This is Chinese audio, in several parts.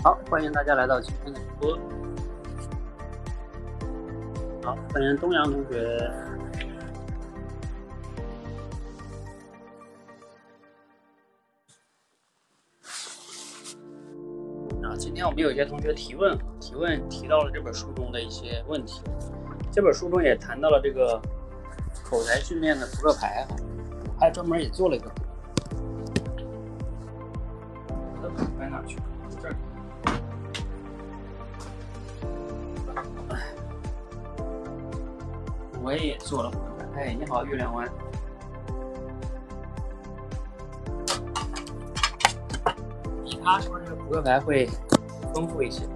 好，欢迎大家来到今天的直播。好，欢迎东阳同学。啊，今天我们有些同学提问，提问提到了这本书中的一些问题。这本书中也谈到了这个口才训练的扑克牌哈，还专门也做了一个。好，月亮湾。比他说这个扑克牌会丰富一些。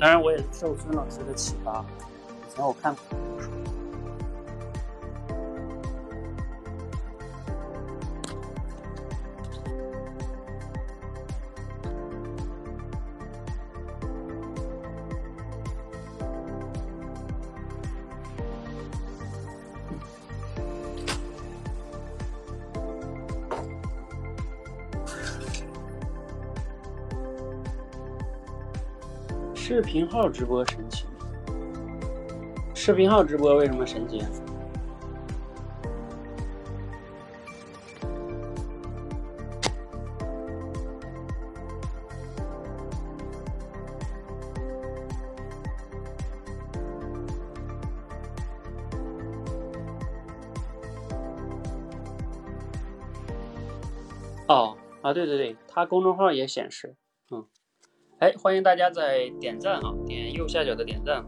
当然，我也受孙老师的启发。以前我看频号直播神奇，视频号直播为什么神奇？哦，啊，对对对，他公众号也显示。嗯哎，欢迎大家在点赞啊，点右下角的点赞。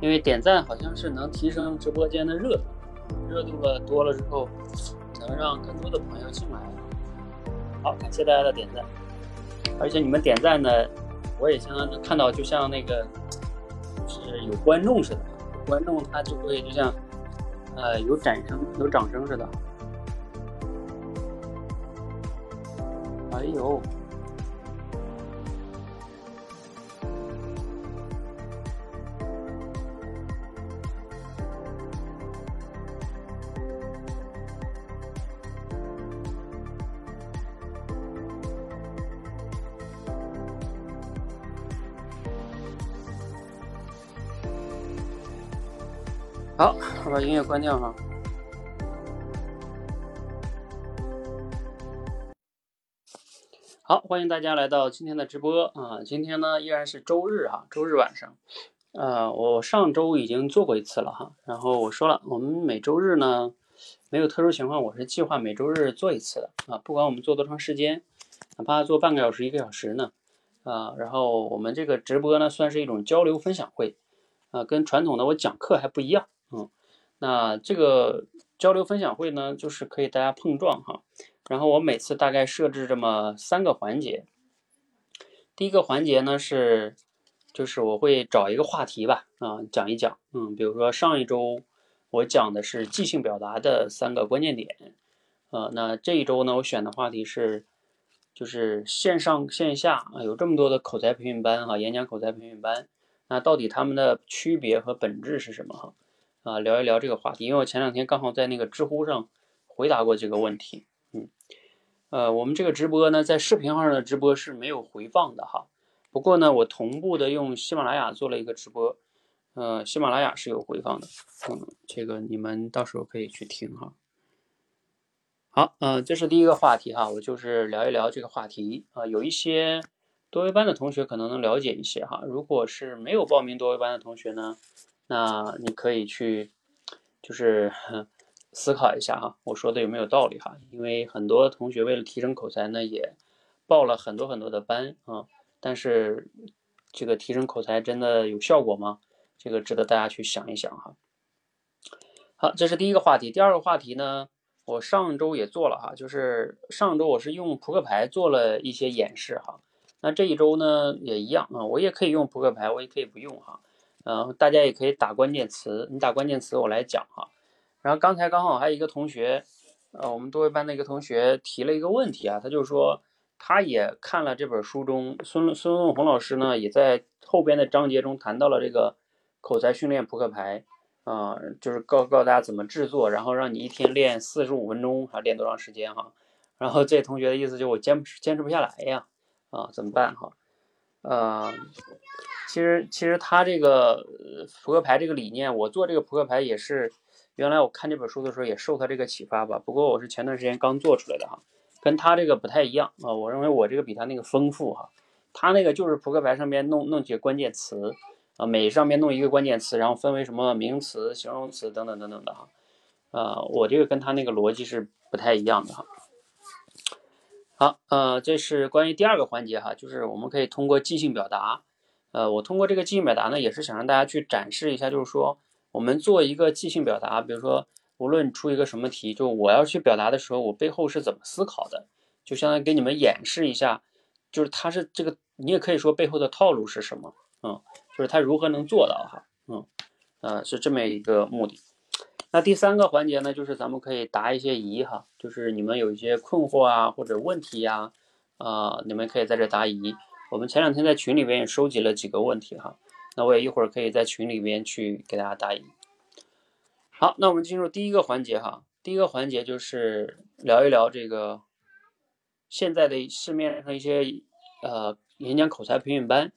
因为点赞好像是能提升直播间的热度，热度了多了之后，能让更多的朋友进来。好，感谢大家的点赞，而且你们点赞呢，我也相当能看到，就像那个就是有观众似的，观众他就会就像呃有掌声有掌声似的。没有！好，我把音乐关掉哈。欢迎大家来到今天的直播啊！今天呢依然是周日哈，周日晚上。呃，我上周已经做过一次了哈，然后我说了，我们每周日呢没有特殊情况，我是计划每周日做一次的啊，不管我们做多长时间，哪怕做半个小时、一个小时呢啊。然后我们这个直播呢算是一种交流分享会啊，跟传统的我讲课还不一样嗯。那这个交流分享会呢，就是可以大家碰撞哈。然后我每次大概设置这么三个环节。第一个环节呢是，就是我会找一个话题吧，啊，讲一讲，嗯，比如说上一周我讲的是即兴表达的三个关键点，呃，那这一周呢我选的话题是，就是线上线下啊有这么多的口才培训班哈，演讲口才培训班，那到底他们的区别和本质是什么哈？啊，聊一聊这个话题，因为我前两天刚好在那个知乎上回答过这个问题。嗯，呃，我们这个直播呢，在视频号上的直播是没有回放的哈。不过呢，我同步的用喜马拉雅做了一个直播，呃，喜马拉雅是有回放的。嗯，这个你们到时候可以去听哈。好，嗯，这是第一个话题哈，我就是聊一聊这个话题啊。有一些多维班的同学可能能了解一些哈。如果是没有报名多维班的同学呢，那你可以去，就是。思考一下哈，我说的有没有道理哈？因为很多同学为了提升口才呢，也报了很多很多的班啊，但是这个提升口才真的有效果吗？这个值得大家去想一想哈。好，这是第一个话题。第二个话题呢，我上周也做了哈，就是上周我是用扑克牌做了一些演示哈。那这一周呢也一样啊，我也可以用扑克牌，我也可以不用哈。嗯，大家也可以打关键词，你打关键词我来讲哈。然后刚才刚好还有一个同学，呃，我们多维班的一个同学提了一个问题啊，他就说他也看了这本书中，孙孙梦红老师呢也在后边的章节中谈到了这个口才训练扑克牌，啊，就是告告诉大家怎么制作，然后让你一天练四十五分钟，还练多长时间哈？然后这同学的意思就我坚持坚持不下来呀，啊，怎么办哈？呃，其实其实他这个扑克牌这个理念，我做这个扑克牌也是，原来我看这本书的时候也受他这个启发吧。不过我是前段时间刚做出来的哈，跟他这个不太一样啊。我认为我这个比他那个丰富哈，他那个就是扑克牌上面弄弄几个关键词。啊，每上面弄一个关键词，然后分为什么名词、形容词等等等等的哈。啊，我这个跟他那个逻辑是不太一样的哈。好，呃，这是关于第二个环节哈，就是我们可以通过即兴表达。呃，我通过这个即兴表达呢，也是想让大家去展示一下，就是说我们做一个即兴表达，比如说无论出一个什么题，就我要去表达的时候，我背后是怎么思考的，就相当于给你们演示一下，就是它是这个，你也可以说背后的套路是什么，嗯。就是他如何能做到哈，嗯，呃，是这么一个目的。那第三个环节呢，就是咱们可以答一些疑哈，就是你们有一些困惑啊或者问题呀，啊，你们可以在这答疑。我们前两天在群里边也收集了几个问题哈，那我也一会儿可以在群里边去给大家答疑。好，那我们进入第一个环节哈，第一个环节就是聊一聊这个现在的市面上一些呃演讲口才培训班。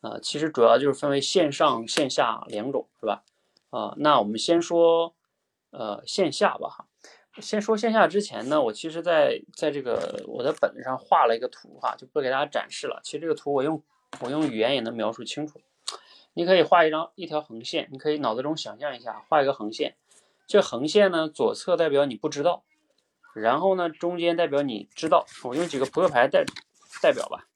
啊，其实主要就是分为线上线下两种，是吧？啊，那我们先说呃线下吧哈。先说线下之前呢，我其实在在这个我的本子上画了一个图哈，就不给大家展示了。其实这个图我用我用语言也能描述清楚。你可以画一张一条横线，你可以脑子中想象一下，画一个横线。这横线呢，左侧代表你不知道，然后呢，中间代表你知道。我用几个扑克牌代代表吧。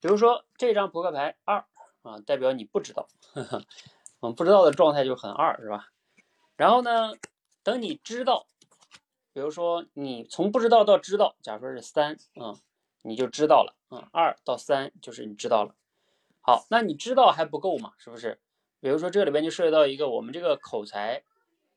比如说这张扑克牌二啊，代表你不知道，嗯，不知道的状态就很二，是吧？然后呢，等你知道，比如说你从不知道到知道，假如说是三，啊，你就知道了，啊，二到三就是你知道了。好，那你知道还不够嘛？是不是？比如说这里边就涉及到一个我们这个口才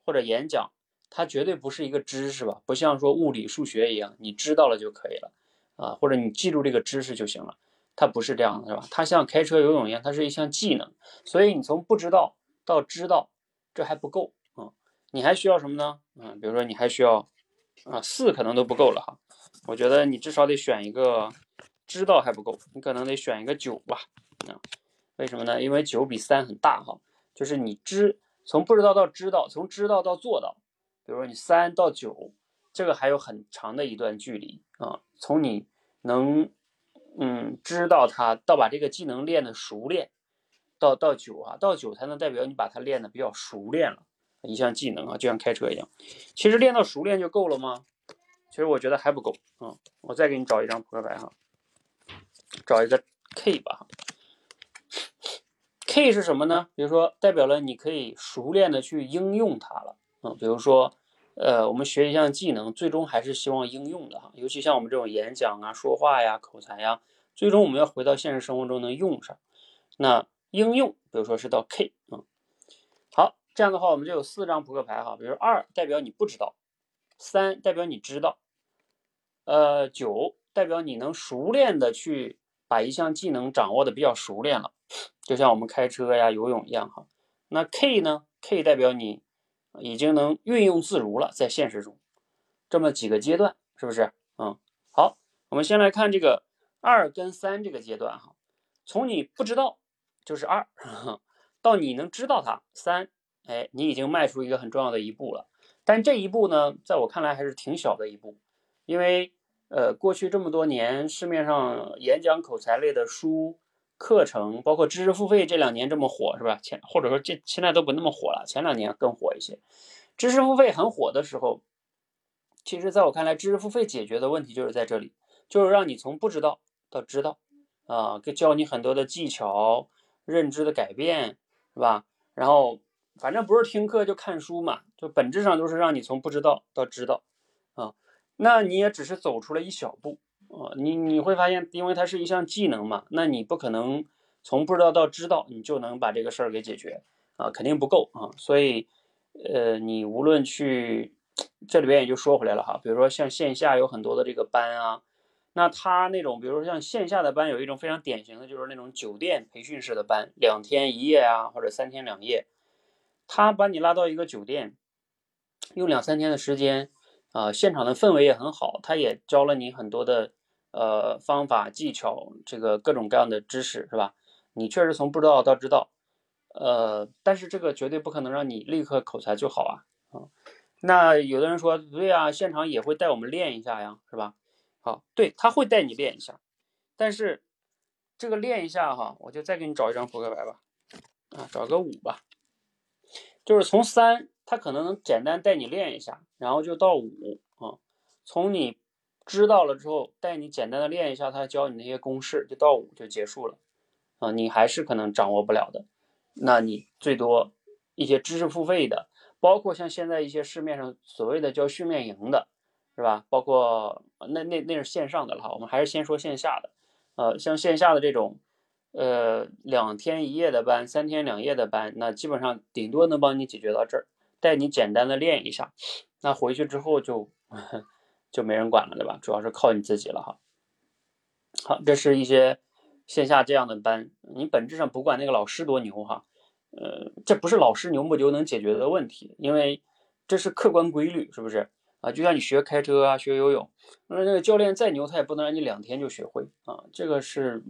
或者演讲，它绝对不是一个知识吧？不像说物理、数学一样，你知道了就可以了啊，或者你记住这个知识就行了。它不是这样的，是吧？它像开车、游泳一样，它是一项技能。所以你从不知道到知道，这还不够啊！你还需要什么呢？嗯，比如说你还需要啊，四可能都不够了哈。我觉得你至少得选一个知道还不够，你可能得选一个九吧。啊，为什么呢？因为九比三很大哈。就是你知从不知道到知道，从知道到做到，比如说你三到九，这个还有很长的一段距离啊。从你能。嗯，知道它到把这个技能练的熟练，到到九啊，到九才能代表你把它练的比较熟练了，一项技能啊，就像开车一样。其实练到熟练就够了吗？其实我觉得还不够啊。我再给你找一张扑克牌哈，找一个 K 吧。K 是什么呢？比如说代表了你可以熟练的去应用它了啊。比如说，呃，我们学一项技能，最终还是希望应用的哈。尤其像我们这种演讲啊、说话呀、口才呀。最终我们要回到现实生活中能用上，那应用，比如说是到 K 啊，好，这样的话我们就有四张扑克牌哈，比如二代表你不知道，三代表你知道，呃，九代表你能熟练的去把一项技能掌握的比较熟练了，就像我们开车呀、游泳一样哈。那 K 呢？K 代表你已经能运用自如了，在现实中，这么几个阶段是不是？嗯，好，我们先来看这个。二跟三这个阶段哈，从你不知道就是二，到你能知道它三，哎，你已经迈出一个很重要的一步了。但这一步呢，在我看来还是挺小的一步，因为呃，过去这么多年市面上演讲口才类的书、课程，包括知识付费这两年这么火是吧？前或者说这现在都不那么火了，前两年更火一些。知识付费很火的时候，其实在我看来，知识付费解决的问题就是在这里，就是让你从不知道。到知道，啊，给教你很多的技巧、认知的改变，是吧？然后反正不是听课就看书嘛，就本质上都是让你从不知道到知道，啊，那你也只是走出了一小步，啊，你你会发现，因为它是一项技能嘛，那你不可能从不知道到知道，你就能把这个事儿给解决，啊，肯定不够啊，所以，呃，你无论去这里边也就说回来了哈，比如说像线下有很多的这个班啊。那他那种，比如说像线下的班，有一种非常典型的，就是那种酒店培训式的班，两天一夜啊，或者三天两夜。他把你拉到一个酒店，用两三天的时间，啊，现场的氛围也很好，他也教了你很多的呃方法技巧，这个各种各样的知识，是吧？你确实从不知道到知道，呃，但是这个绝对不可能让你立刻口才就好啊，啊，那有的人说，对啊，现场也会带我们练一下呀，是吧？好，对他会带你练一下，但是这个练一下哈，我就再给你找一张扑克牌吧，啊，找个五吧，就是从三，他可能能简单带你练一下，然后就到五啊，从你知道了之后，带你简单的练一下，他教你那些公式，就到五就结束了。啊，你还是可能掌握不了的，那你最多一些知识付费的，包括像现在一些市面上所谓的叫训练营的，是吧？包括那那那是线上的了，我们还是先说线下的，呃，像线下的这种，呃，两天一夜的班，三天两夜的班，那基本上顶多能帮你解决到这儿，带你简单的练一下，那回去之后就就没人管了，对吧？主要是靠你自己了哈。好，这是一些。线下这样的班，你本质上不管那个老师多牛哈，呃，这不是老师牛不牛能解决的问题，因为这是客观规律，是不是啊？就像你学开车啊，学游泳，那那个教练再牛，他也不能让你两天就学会啊。这个是，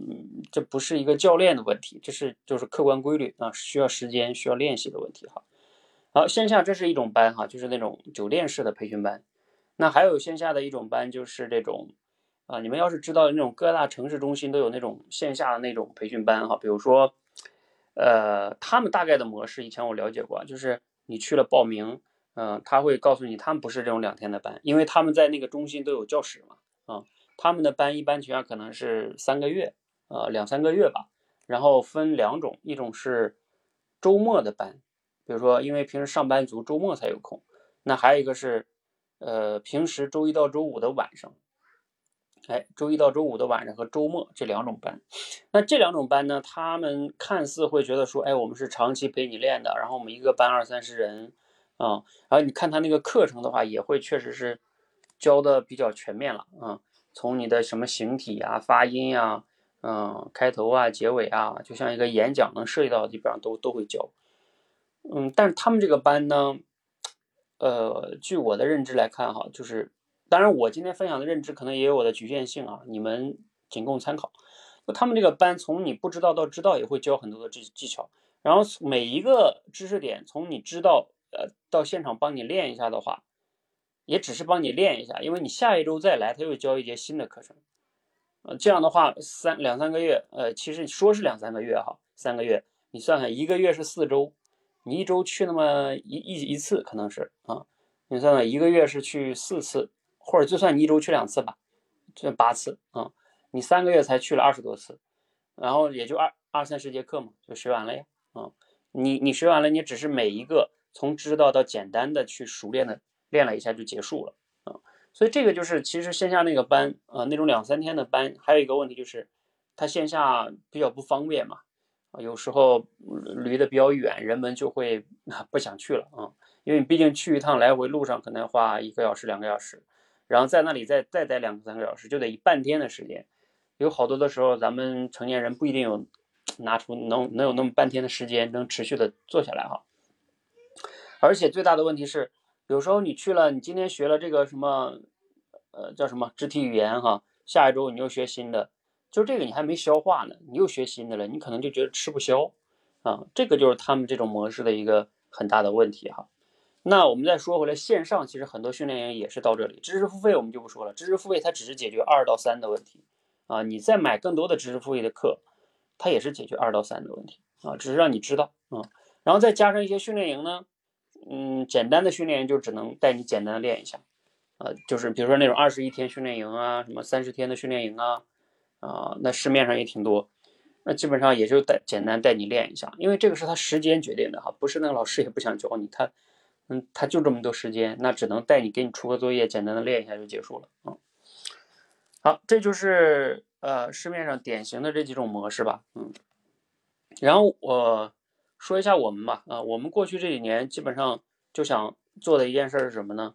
这不是一个教练的问题，这是就是客观规律啊，需要时间，需要练习的问题哈。好，线下这是一种班哈，就是那种酒店式的培训班，那还有线下的一种班就是这种。啊，你们要是知道那种各大城市中心都有那种线下的那种培训班哈，比如说，呃，他们大概的模式以前我了解过，就是你去了报名，嗯，他会告诉你他们不是这种两天的班，因为他们在那个中心都有教室嘛，啊，他们的班一般情况下可能是三个月，呃，两三个月吧，然后分两种，一种是周末的班，比如说因为平时上班族周末才有空，那还有一个是，呃，平时周一到周五的晚上。哎，周一到周五的晚上和周末这两种班，那这两种班呢，他们看似会觉得说，哎，我们是长期陪你练的，然后我们一个班二三十人，啊，然后你看他那个课程的话，也会确实是教的比较全面了，啊，从你的什么形体啊、发音啊，嗯，开头啊、结尾啊，就像一个演讲能涉及到的基本上都都会教，嗯，但是他们这个班呢，呃，据我的认知来看哈，就是。当然，我今天分享的认知可能也有我的局限性啊，你们仅供参考。他们这个班从你不知道到知道，也会教很多的技技巧。然后每一个知识点，从你知道呃到现场帮你练一下的话，也只是帮你练一下，因为你下一周再来，他又教一节新的课程。呃，这样的话三两三个月，呃，其实说是两三个月哈，三个月，你算算一个月是四周，你一周去那么一一一次可能是啊，你算算一个月是去四次。或者就算你一周去两次吧，就八次啊，你三个月才去了二十多次，然后也就二二三十节课嘛，就学完了呀啊，你你学完了，你只是每一个从知道到简单的去熟练的练了一下就结束了啊，所以这个就是其实线下那个班啊，那种两三天的班，还有一个问题就是它线下比较不方便嘛，有时候离得比较远，人们就会 不想去了啊，因为你毕竟去一趟来回路上可能要花一个小时两个小时。然后在那里再再待两三个小时，就得半天的时间。有好多的时候，咱们成年人不一定有拿出能能有那么半天的时间，能持续的做下来哈。而且最大的问题是，有时候你去了，你今天学了这个什么，呃，叫什么肢体语言哈，下一周你又学新的，就这个你还没消化呢，你又学新的了，你可能就觉得吃不消啊。这个就是他们这种模式的一个很大的问题哈。那我们再说回来，线上其实很多训练营也是到这里，知识付费我们就不说了，知识付费它只是解决二到三的问题啊，你再买更多的知识付费的课，它也是解决二到三的问题啊，只是让你知道啊，然后再加上一些训练营呢，嗯，简单的训练营就只能带你简单的练一下，啊，就是比如说那种二十一天训练营啊，什么三十天的训练营啊，啊，那市面上也挺多，那基本上也就带简单带你练一下，因为这个是他时间决定的哈，不是那个老师也不想教你他。嗯，他就这么多时间，那只能带你给你出个作业，简单的练一下就结束了啊。好，这就是呃市面上典型的这几种模式吧，嗯。然后我说一下我们吧，啊，我们过去这几年基本上就想做的一件事是什么呢？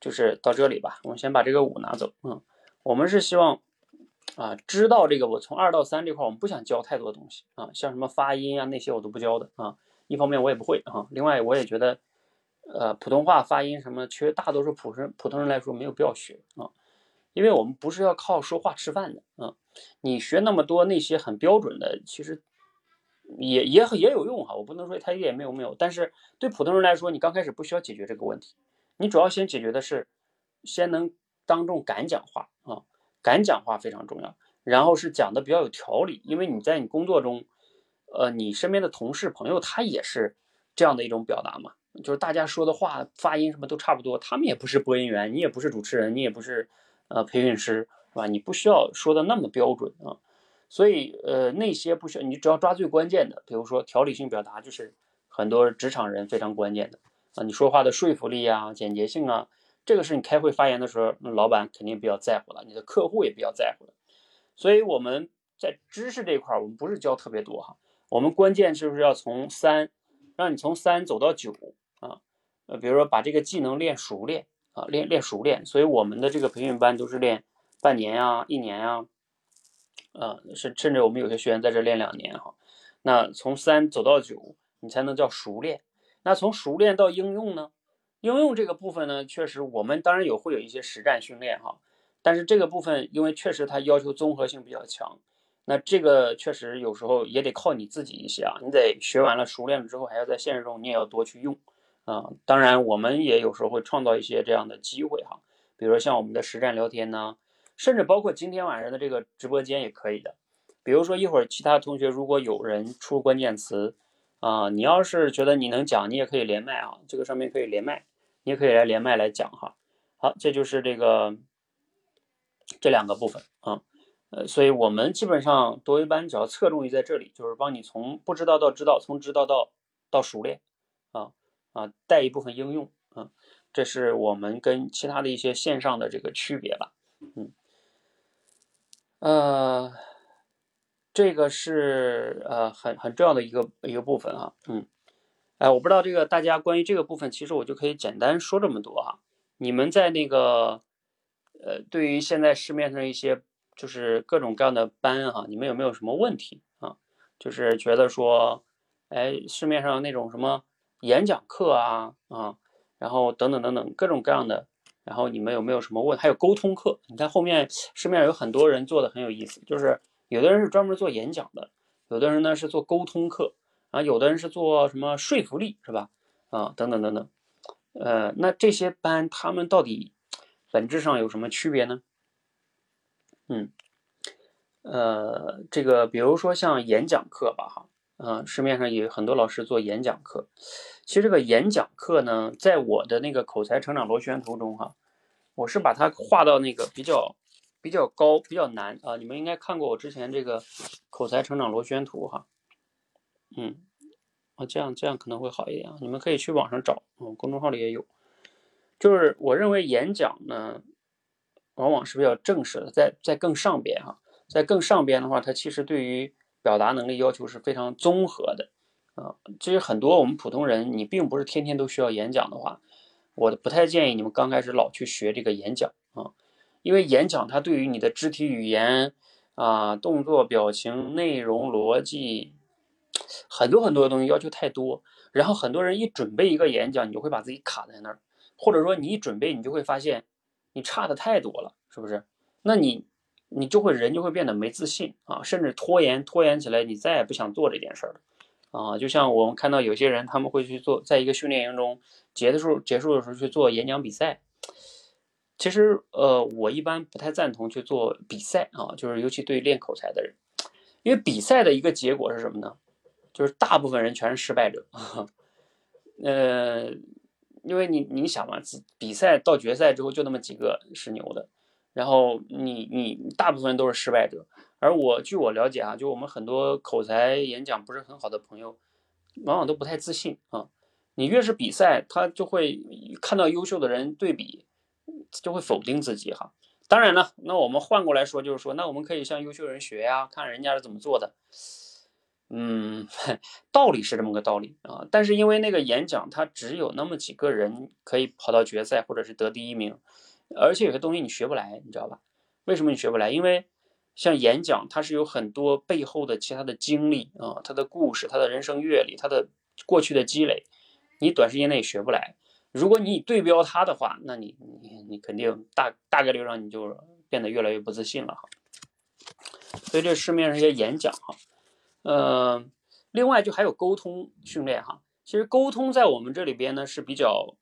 就是到这里吧，我们先把这个五拿走，嗯。我们是希望啊，知道这个我从二到三这块，我们不想教太多东西啊，像什么发音啊那些我都不教的啊。一方面我也不会啊，另外我也觉得，呃，普通话发音什么，其实大多数普通普通人来说没有必要学啊，因为我们不是要靠说话吃饭的啊。你学那么多那些很标准的，其实也也也有用哈，我不能说它一点没有没有，但是对普通人来说，你刚开始不需要解决这个问题，你主要先解决的是，先能当众敢讲话啊，敢讲话非常重要，然后是讲的比较有条理，因为你在你工作中。呃，你身边的同事朋友，他也是这样的一种表达嘛，就是大家说的话发音什么都差不多，他们也不是播音员，你也不是主持人，你也不是呃培训师，是吧？你不需要说的那么标准啊，所以呃那些不需要，你只要抓最关键的，比如说条理性表达，就是很多职场人非常关键的啊，你说话的说服力啊、简洁性啊，这个是你开会发言的时候，那老板肯定比较在乎的，你的客户也比较在乎的，所以我们在知识这一块，我们不是教特别多哈。我们关键是不是要从三，让你从三走到九啊？呃，比如说把这个技能练熟练啊，练练熟练。所以我们的这个培训班都是练半年呀、一年呀，呃，甚甚至我们有些学员在这练两年哈。那从三走到九，你才能叫熟练。那从熟练到应用呢？应用这个部分呢，确实我们当然有会有一些实战训练哈，但是这个部分因为确实它要求综合性比较强。那这个确实有时候也得靠你自己一些啊，你得学完了熟练了之后，还要在现实中你也要多去用啊。当然，我们也有时候会创造一些这样的机会哈，比如说像我们的实战聊天呢，甚至包括今天晚上的这个直播间也可以的。比如说一会儿其他同学如果有人出关键词啊，你要是觉得你能讲，你也可以连麦啊，这个上面可以连麦，你也可以来连麦来讲哈。好，这就是这个这两个部分啊。呃，所以我们基本上多维班只要侧重于在这里，就是帮你从不知道到知道，从知道到到熟练，啊啊，带一部分应用，啊，这是我们跟其他的一些线上的这个区别吧，嗯，呃，这个是呃很很重要的一个一个部分啊，嗯，哎，我不知道这个大家关于这个部分，其实我就可以简单说这么多哈，你们在那个呃，对于现在市面上一些。就是各种各样的班哈，你们有没有什么问题啊？就是觉得说，哎，市面上那种什么演讲课啊啊，然后等等等等各种各样的，然后你们有没有什么问？还有沟通课，你看后面市面上有很多人做的很有意思，就是有的人是专门做演讲的，有的人呢是做沟通课啊，有的人是做什么说服力是吧？啊，等等等等，呃，那这些班他们到底本质上有什么区别呢？嗯，呃，这个比如说像演讲课吧，哈，嗯，市面上有很多老师做演讲课。其实这个演讲课呢，在我的那个口才成长螺旋图中，哈，我是把它画到那个比较比较高、比较难啊。你们应该看过我之前这个口才成长螺旋图，哈，嗯，啊，这样这样可能会好一点啊。你们可以去网上找，嗯，公众号里也有。就是我认为演讲呢。往往是比较正式的，在在更上边哈，在更上边的话，它其实对于表达能力要求是非常综合的啊。其实很多我们普通人，你并不是天天都需要演讲的话，我不太建议你们刚开始老去学这个演讲啊，因为演讲它对于你的肢体语言啊、动作、表情、内容、逻辑很多很多的东西要求太多，然后很多人一准备一个演讲，你就会把自己卡在那儿，或者说你一准备，你就会发现。你差的太多了，是不是？那你，你就会人就会变得没自信啊，甚至拖延，拖延起来，你再也不想做这件事儿了啊。就像我们看到有些人，他们会去做，在一个训练营中结束结束的时候去做演讲比赛。其实，呃，我一般不太赞同去做比赛啊，就是尤其对练口才的人，因为比赛的一个结果是什么呢？就是大部分人全是失败者，呃。因为你你想嘛，比赛到决赛之后就那么几个是牛的，然后你你大部分都是失败者。而我据我了解啊，就我们很多口才演讲不是很好的朋友，往往都不太自信啊。你越是比赛，他就会看到优秀的人对比，就会否定自己哈。当然了，那我们换过来说，就是说，那我们可以向优秀人学呀，看人家是怎么做的。嗯，道理是这么个道理啊，但是因为那个演讲，它只有那么几个人可以跑到决赛或者是得第一名，而且有些东西你学不来，你知道吧？为什么你学不来？因为像演讲，它是有很多背后的其他的经历啊，他的故事，他的人生阅历，他的过去的积累，你短时间内学不来。如果你对标他的话，那你你你肯定大大概率上你就变得越来越不自信了哈。所以这市面上一些演讲哈，呃，另外就还有沟通训练哈。其实沟通在我们这里边呢是比较，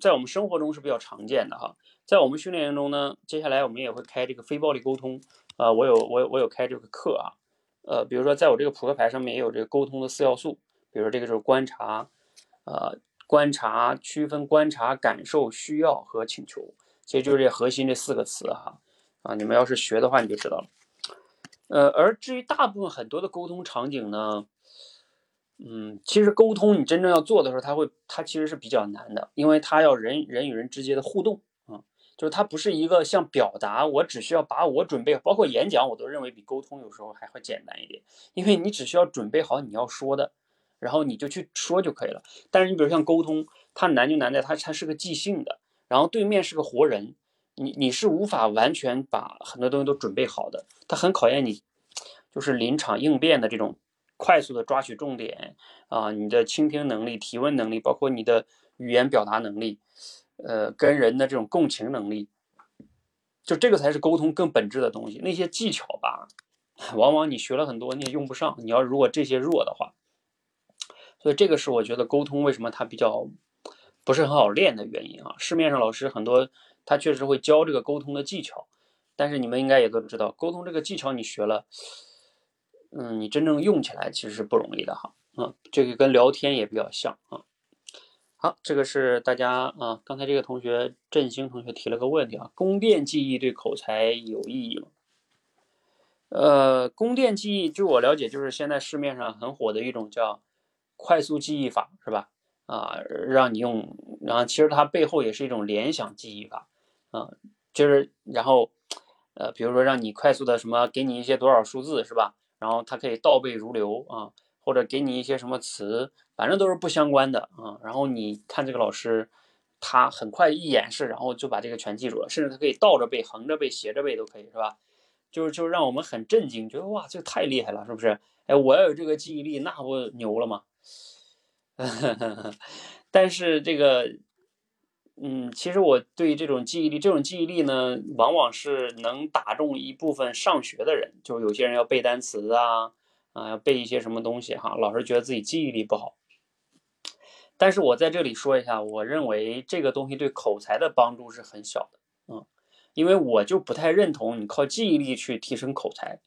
在我们生活中是比较常见的哈。在我们训练营中呢，接下来我们也会开这个非暴力沟通啊，我有我有我有开这个课啊，呃，比如说在我这个扑克牌上面也有这个沟通的四要素，比如说这个是观察，呃。观察、区分、观察、感受、需要和请求，其实就是这核心这四个词哈啊，你们要是学的话，你就知道了。呃，而至于大部分很多的沟通场景呢，嗯，其实沟通你真正要做的时候，它会它其实是比较难的，因为它要人人与人之间的互动啊，就是它不是一个像表达，我只需要把我准备，包括演讲，我都认为比沟通有时候还会简单一点，因为你只需要准备好你要说的。然后你就去说就可以了。但是你比如像沟通，它难就难在它它是个即兴的，然后对面是个活人，你你是无法完全把很多东西都准备好的。它很考验你，就是临场应变的这种快速的抓取重点啊，你的倾听能力、提问能力，包括你的语言表达能力，呃，跟人的这种共情能力，就这个才是沟通更本质的东西。那些技巧吧，往往你学了很多你也用不上。你要如果这些弱的话。所以这个是我觉得沟通为什么它比较不是很好练的原因啊。市面上老师很多，他确实会教这个沟通的技巧，但是你们应该也都知道，沟通这个技巧你学了，嗯，你真正用起来其实是不容易的哈。嗯，这个跟聊天也比较像啊。好，这个是大家啊，刚才这个同学振兴同学提了个问题啊，宫殿记忆对口才有意义吗？呃，宫殿记忆，据我了解，就是现在市面上很火的一种叫。快速记忆法是吧？啊，让你用，然后其实它背后也是一种联想记忆法，啊，就是然后，呃，比如说让你快速的什么，给你一些多少数字是吧？然后它可以倒背如流啊，或者给你一些什么词，反正都是不相关的啊。然后你看这个老师，他很快一演示，然后就把这个全记住了，甚至他可以倒着背、横着背、斜着背都可以是吧？就是就是让我们很震惊，觉得哇，这太厉害了，是不是？哎，我要有这个记忆力，那不牛了吗？但是这个，嗯，其实我对这种记忆力，这种记忆力呢，往往是能打中一部分上学的人，就是有些人要背单词啊，啊，要背一些什么东西哈，老是觉得自己记忆力不好。但是我在这里说一下，我认为这个东西对口才的帮助是很小的，嗯，因为我就不太认同你靠记忆力去提升口才，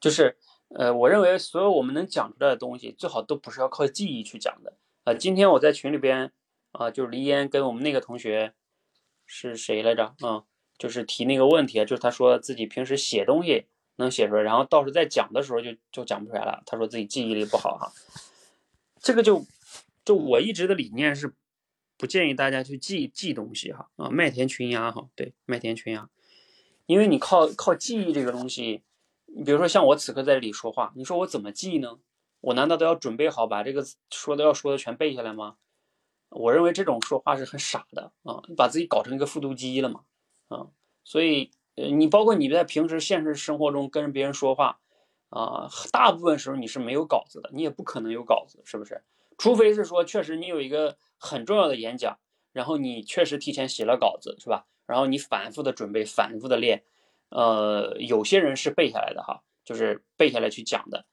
就是，呃，我认为所有我们能讲出来的东西，最好都不是要靠记忆去讲的。啊，今天我在群里边啊，就是黎烟跟我们那个同学是谁来着？啊，就是提那个问题，就是他说自己平时写东西能写出来，然后到时候在讲的时候就就讲不出来了。他说自己记忆力不好哈。这个就就我一直的理念是不建议大家去记记东西哈。啊，麦田群鸭哈，对，麦田群鸭，因为你靠靠记忆这个东西，你比如说像我此刻在这里说话，你说我怎么记呢？我难道都要准备好把这个说的要说的全背下来吗？我认为这种说话是很傻的啊，把自己搞成一个复读机了嘛啊，所以呃，你包括你在平时现实生活中跟别人说话啊，大部分时候你是没有稿子的，你也不可能有稿子，是不是？除非是说确实你有一个很重要的演讲，然后你确实提前写了稿子，是吧？然后你反复的准备，反复的练，呃，有些人是背下来的哈，就是背下来去讲的。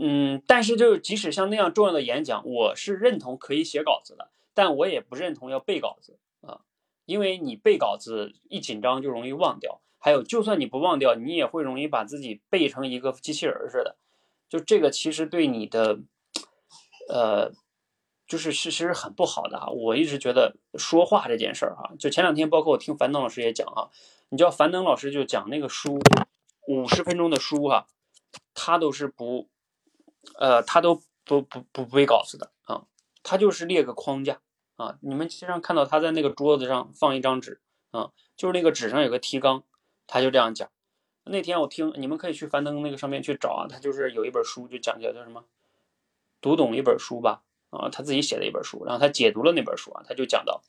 嗯，但是就是即使像那样重要的演讲，我是认同可以写稿子的，但我也不认同要背稿子啊，因为你背稿子一紧张就容易忘掉，还有就算你不忘掉，你也会容易把自己背成一个机器人似的，就这个其实对你的，呃，就是其实很不好的哈。我一直觉得说话这件事儿哈，就前两天包括我听樊登老师也讲哈，你知道樊登老师就讲那个书，五十分钟的书哈，他都是不。呃，他都不不不背稿子的啊，他就是列个框架啊。你们经常看到他在那个桌子上放一张纸啊，就是那个纸上有个提纲，他就这样讲。那天我听，你们可以去樊登那个上面去找啊，他就是有一本书就讲叫叫什么，读懂一本书吧啊，他自己写的一本书，然后他解读了那本书啊，他就讲到，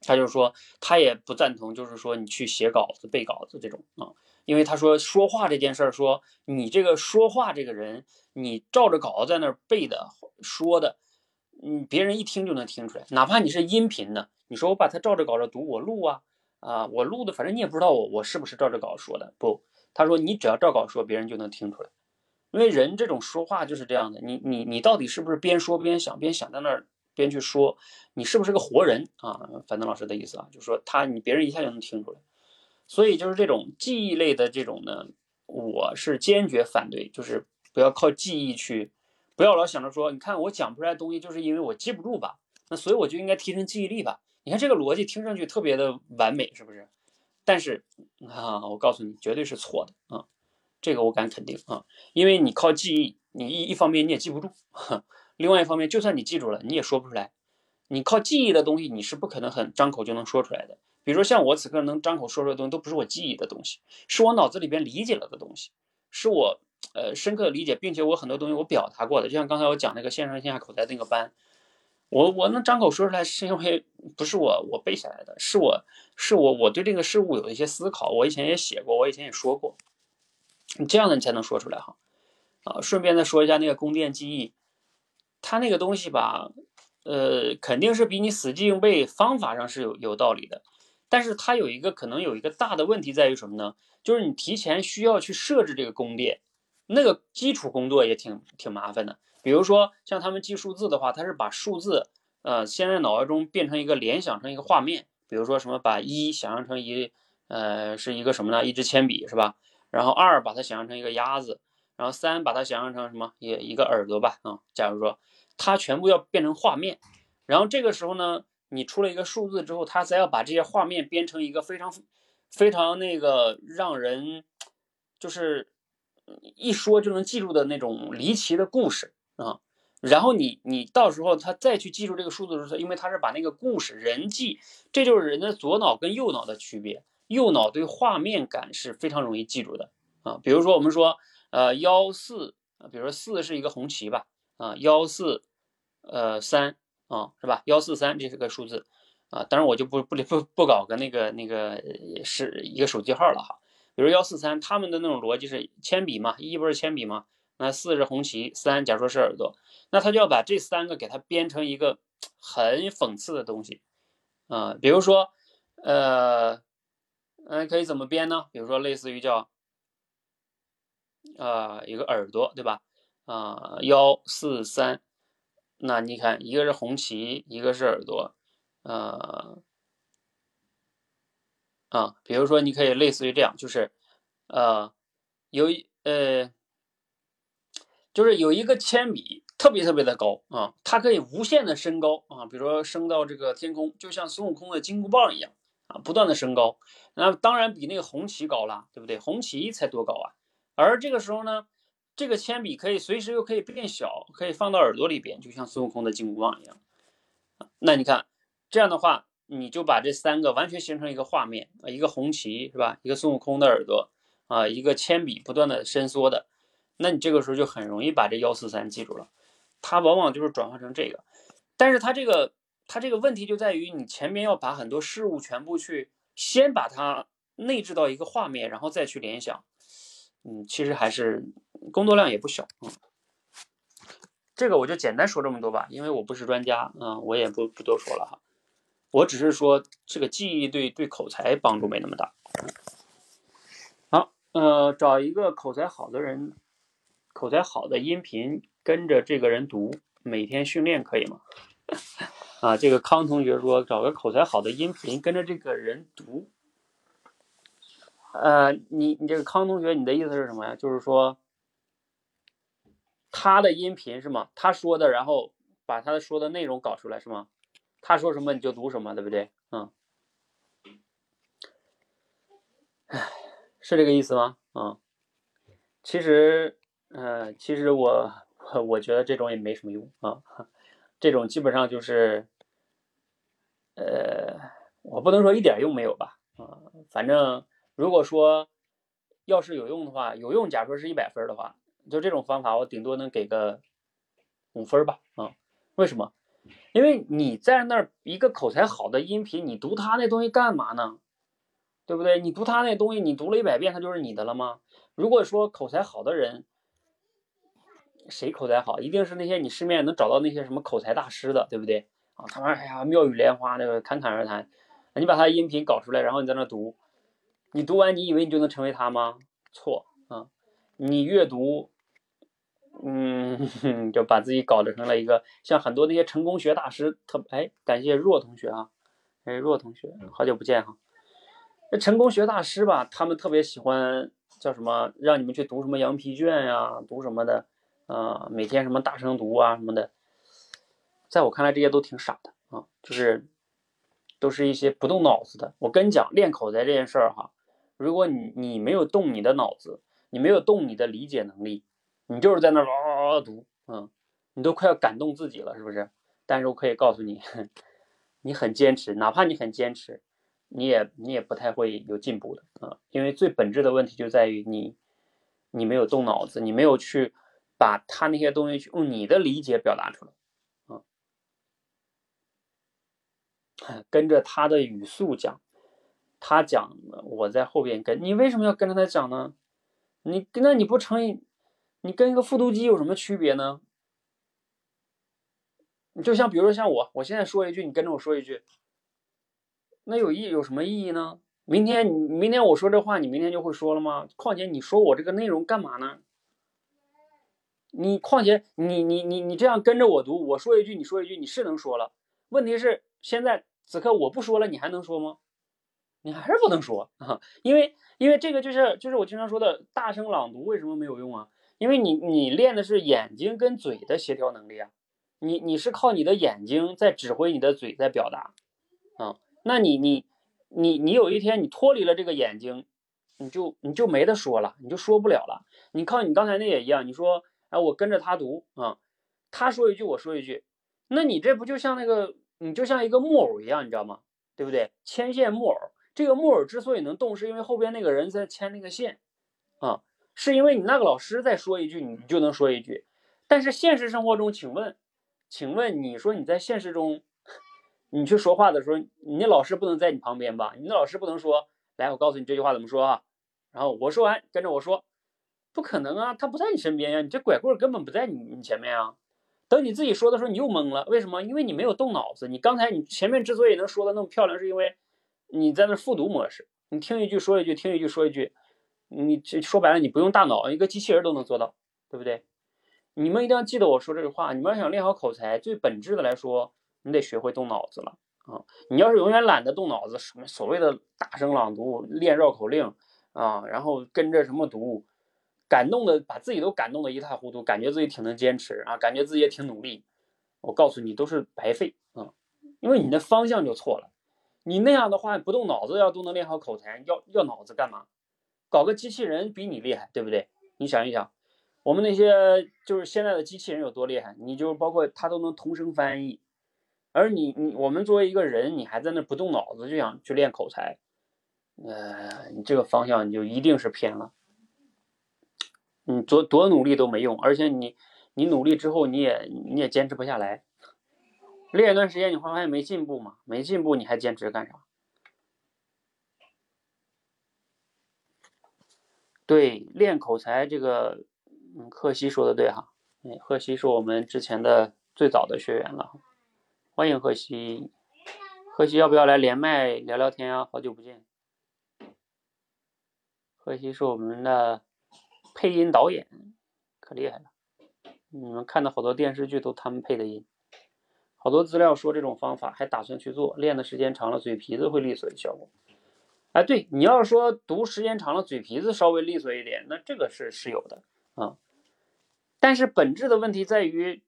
他就说他也不赞同，就是说你去写稿子背稿子这种啊，因为他说说话这件事儿，说你这个说话这个人，你照着稿子在那儿背的说的，嗯，别人一听就能听出来，哪怕你是音频的，你说我把它照着稿子读，我录啊啊，我录的，反正你也不知道我我是不是照着稿说的，不，他说你只要照稿说，别人就能听出来，因为人这种说话就是这样的，你你你到底是不是边说边想，边想在那儿。边去说，你是不是个活人啊？樊登老师的意思啊，就是说他你别人一下就能听出来，所以就是这种记忆类的这种呢，我是坚决反对，就是不要靠记忆去，不要老想着说，你看我讲不出来东西，就是因为我记不住吧？那所以我就应该提升记忆力吧？你看这个逻辑听上去特别的完美，是不是？但是啊，我告诉你，绝对是错的啊，这个我敢肯定啊，因为你靠记忆，你一一方面你也记不住。另外一方面，就算你记住了，你也说不出来。你靠记忆的东西，你是不可能很张口就能说出来的。比如说像我此刻能张口说出来的东西，都不是我记忆的东西，是我脑子里边理解了的东西，是我呃深刻的理解，并且我很多东西我表达过的。就像刚才我讲那个线上线下口才那个班，我我能张口说出来，是因为不是我我背下来的，是我是我我对这个事物有一些思考，我以前也写过，我以前也说过，你这样的你才能说出来哈。啊，顺便再说一下那个宫殿记忆。它那个东西吧，呃，肯定是比你死记硬背方法上是有有道理的，但是它有一个可能有一个大的问题在于什么呢？就是你提前需要去设置这个宫殿，那个基础工作也挺挺麻烦的。比如说像他们记数字的话，他是把数字，呃，先在脑袋中变成一个联想成一个画面，比如说什么把一想象成一，呃，是一个什么呢？一支铅笔是吧？然后二把它想象成一个鸭子，然后三把它想象成什么？一一个耳朵吧？啊，假如说。它全部要变成画面，然后这个时候呢，你出了一个数字之后，它再要把这些画面编成一个非常非常那个让人就是一说就能记住的那种离奇的故事啊。然后你你到时候他再去记住这个数字的时候，因为他是把那个故事人记，这就是人的左脑跟右脑的区别。右脑对画面感是非常容易记住的啊。比如说我们说呃幺四，比如说四是一个红旗吧。啊，幺四，呃，三啊，是吧？幺四三这是个数字啊，当然我就不不不不搞个那个那个是一个手机号了哈。比如幺四三，他们的那种逻辑是铅笔嘛，一不是铅笔嘛，那四是红旗，三假如说是耳朵，那他就要把这三个给它编成一个很讽刺的东西啊。比如说，呃，嗯，可以怎么编呢？比如说类似于叫，呃，一个耳朵，对吧？啊，幺四三，那你看，一个是红旗，一个是耳朵，呃，啊，比如说，你可以类似于这样，就是，呃，有一呃，就是有一个铅笔特别特别的高啊，它可以无限的升高啊，比如说升到这个天空，就像孙悟空的金箍棒一样啊，不断的升高，那当然比那个红旗高了，对不对？红旗才多高啊？而这个时候呢？这个铅笔可以随时又可以变小，可以放到耳朵里边，就像孙悟空的金箍棒一样。那你看这样的话，你就把这三个完全形成一个画面啊，一个红旗是吧？一个孙悟空的耳朵啊，一个铅笔不断的伸缩的，那你这个时候就很容易把这幺四三记住了。它往往就是转化成这个，但是它这个它这个问题就在于你前面要把很多事物全部去先把它内置到一个画面，然后再去联想。嗯，其实还是工作量也不小嗯，这个我就简单说这么多吧，因为我不是专家啊，我也不不多说了哈。我只是说这个记忆对对口才帮助没那么大。好，呃，找一个口才好的人，口才好的音频跟着这个人读，每天训练可以吗？啊，这个康同学说找个口才好的音频跟着这个人读。呃，你你这个康同学，你的意思是什么呀？就是说，他的音频是吗？他说的，然后把他说的内容搞出来是吗？他说什么你就读什么，对不对？嗯，唉，是这个意思吗？嗯，其实，呃，其实我 我觉得这种也没什么用啊，这种基本上就是，呃，我不能说一点用没有吧，啊，反正。如果说要是有用的话，有用，假如说是一百分的话，就这种方法，我顶多能给个五分吧。啊，为什么？因为你在那儿一个口才好的音频，你读他那东西干嘛呢？对不对？你读他那东西，你读了一百遍，他就是你的了吗？如果说口才好的人，谁口才好？一定是那些你市面能找到那些什么口才大师的，对不对？啊，他们哎呀妙语连花，那个侃侃而谈，你把他音频搞出来，然后你在那读，你读完你以为你就能成为他吗？错啊，你阅读，嗯，就把自己搞得成了一个像很多那些成功学大师，特哎，感谢若同学啊，哎，若同学，好久不见哈。那成功学大师吧，他们特别喜欢叫什么，让你们去读什么羊皮卷呀，读什么的，啊，每天什么大声读啊什么的，在我看来这些都挺傻的啊，就是都是一些不动脑子的。我跟你讲，练口才这件事儿哈，如果你你没有动你的脑子，你没有动你的理解能力，你就是在那哇哇哇读，嗯，你都快要感动自己了，是不是？但是我可以告诉你，你很坚持，哪怕你很坚持。你也你也不太会有进步的啊，因为最本质的问题就在于你，你没有动脑子，你没有去把他那些东西去用你的理解表达出来啊，跟着他的语速讲，他讲我在后边跟，你为什么要跟着他讲呢？你那你不成，你跟一个复读机有什么区别呢？你就像比如说像我，我现在说一句，你跟着我说一句。那有意有什么意义呢？明天你明天我说这话，你明天就会说了吗？况且你说我这个内容干嘛呢？你况且你你你你这样跟着我读，我说一句你说一句，你是能说了。问题是现在此刻我不说了，你还能说吗？你还是不能说啊，因为因为这个就是就是我经常说的大声朗读为什么没有用啊？因为你你练的是眼睛跟嘴的协调能力啊，你你是靠你的眼睛在指挥你的嘴在表达啊。那你你你你有一天你脱离了这个眼睛，你就你就没得说了，你就说不了了。你靠你刚才那也一样，你说哎我跟着他读啊，他说一句我说一句，那你这不就像那个你就像一个木偶一样，你知道吗？对不对？牵线木偶，这个木偶之所以能动，是因为后边那个人在牵那个线啊，是因为你那个老师再说一句，你就能说一句。但是现实生活中，请问，请问你说你在现实中？你去说话的时候，你老师不能在你旁边吧？你的老师不能说，来，我告诉你这句话怎么说啊？然后我说完，跟着我说，不可能啊，他不在你身边呀，你这拐棍根本不在你你前面啊。等你自己说的时候，你又懵了，为什么？因为你没有动脑子。你刚才你前面之所以能说的那么漂亮，是因为你在那复读模式，你听一句说一句，听一句说一句，你这说白了，你不用大脑，一个机器人都能做到，对不对？你们一定要记得我说这句话，你们要想练好口才，最本质的来说。你得学会动脑子了啊！你要是永远懒得动脑子，什么所谓的大声朗读、练绕口令啊，然后跟着什么读，感动的把自己都感动的一塌糊涂，感觉自己挺能坚持啊，感觉自己也挺努力。我告诉你，都是白费啊！因为你的方向就错了。你那样的话不动脑子，要都能练好口才，要要脑子干嘛？搞个机器人比你厉害，对不对？你想一想，我们那些就是现在的机器人有多厉害？你就包括它都能同声翻译。而你你我们作为一个人，你还在那不动脑子就想去练口才，呃，你这个方向你就一定是偏了。你多多努力都没用，而且你你努力之后你也你也坚持不下来，练一段时间你会发现没进步嘛？没进步你还坚持干啥？对，练口才这个，嗯，贺西说的对哈，哎，贺西是我们之前的最早的学员了。欢迎贺西，贺西要不要来连麦聊聊天啊？好久不见。贺西是我们的配音导演，可厉害了。你们看到好多电视剧都他们配的音，好多资料说这种方法，还打算去做。练的时间长了，嘴皮子会利索的效果。哎，对你要说读时间长了，嘴皮子稍微利索一点，那这个是是有的啊。但是本质的问题在于。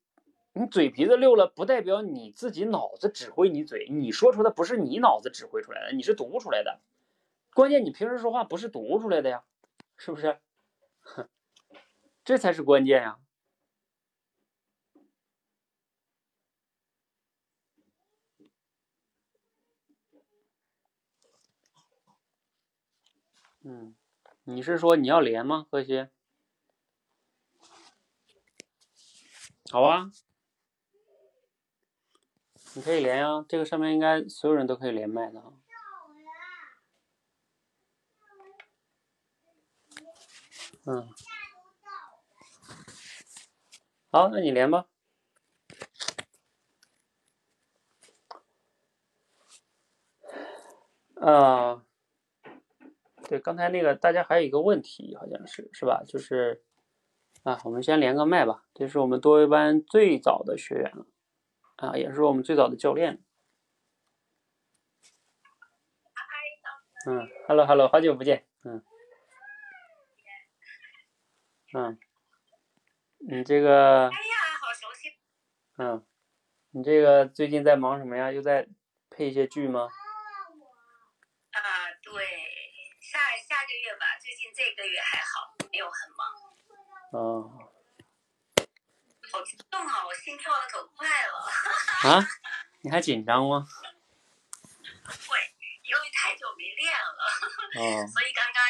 你嘴皮子溜了，不代表你自己脑子指挥你嘴，你说出的不是你脑子指挥出来的，你是读出来的。关键你平时说话不是读出来的呀，是不是？哼，这才是关键呀。嗯，你是说你要连吗？何西，好啊，你可以连啊，这个上面应该所有人都可以连麦的啊。嗯，好，那你连吧。啊。对，刚才那个大家还有一个问题，好像是是吧？就是啊，我们先连个麦吧。这是我们多维班最早的学员了，啊，也是我们最早的教练。嗯，Hello Hello，好久不见，嗯，嗯，你这个，哎呀，好熟悉。嗯，你这个最近在忙什么呀？又在配一些剧吗？这个月还好，没有很忙。哦。好激动啊！我心跳的可快了。啊？你还紧张吗？会，因为太久没练了。哦。所以刚刚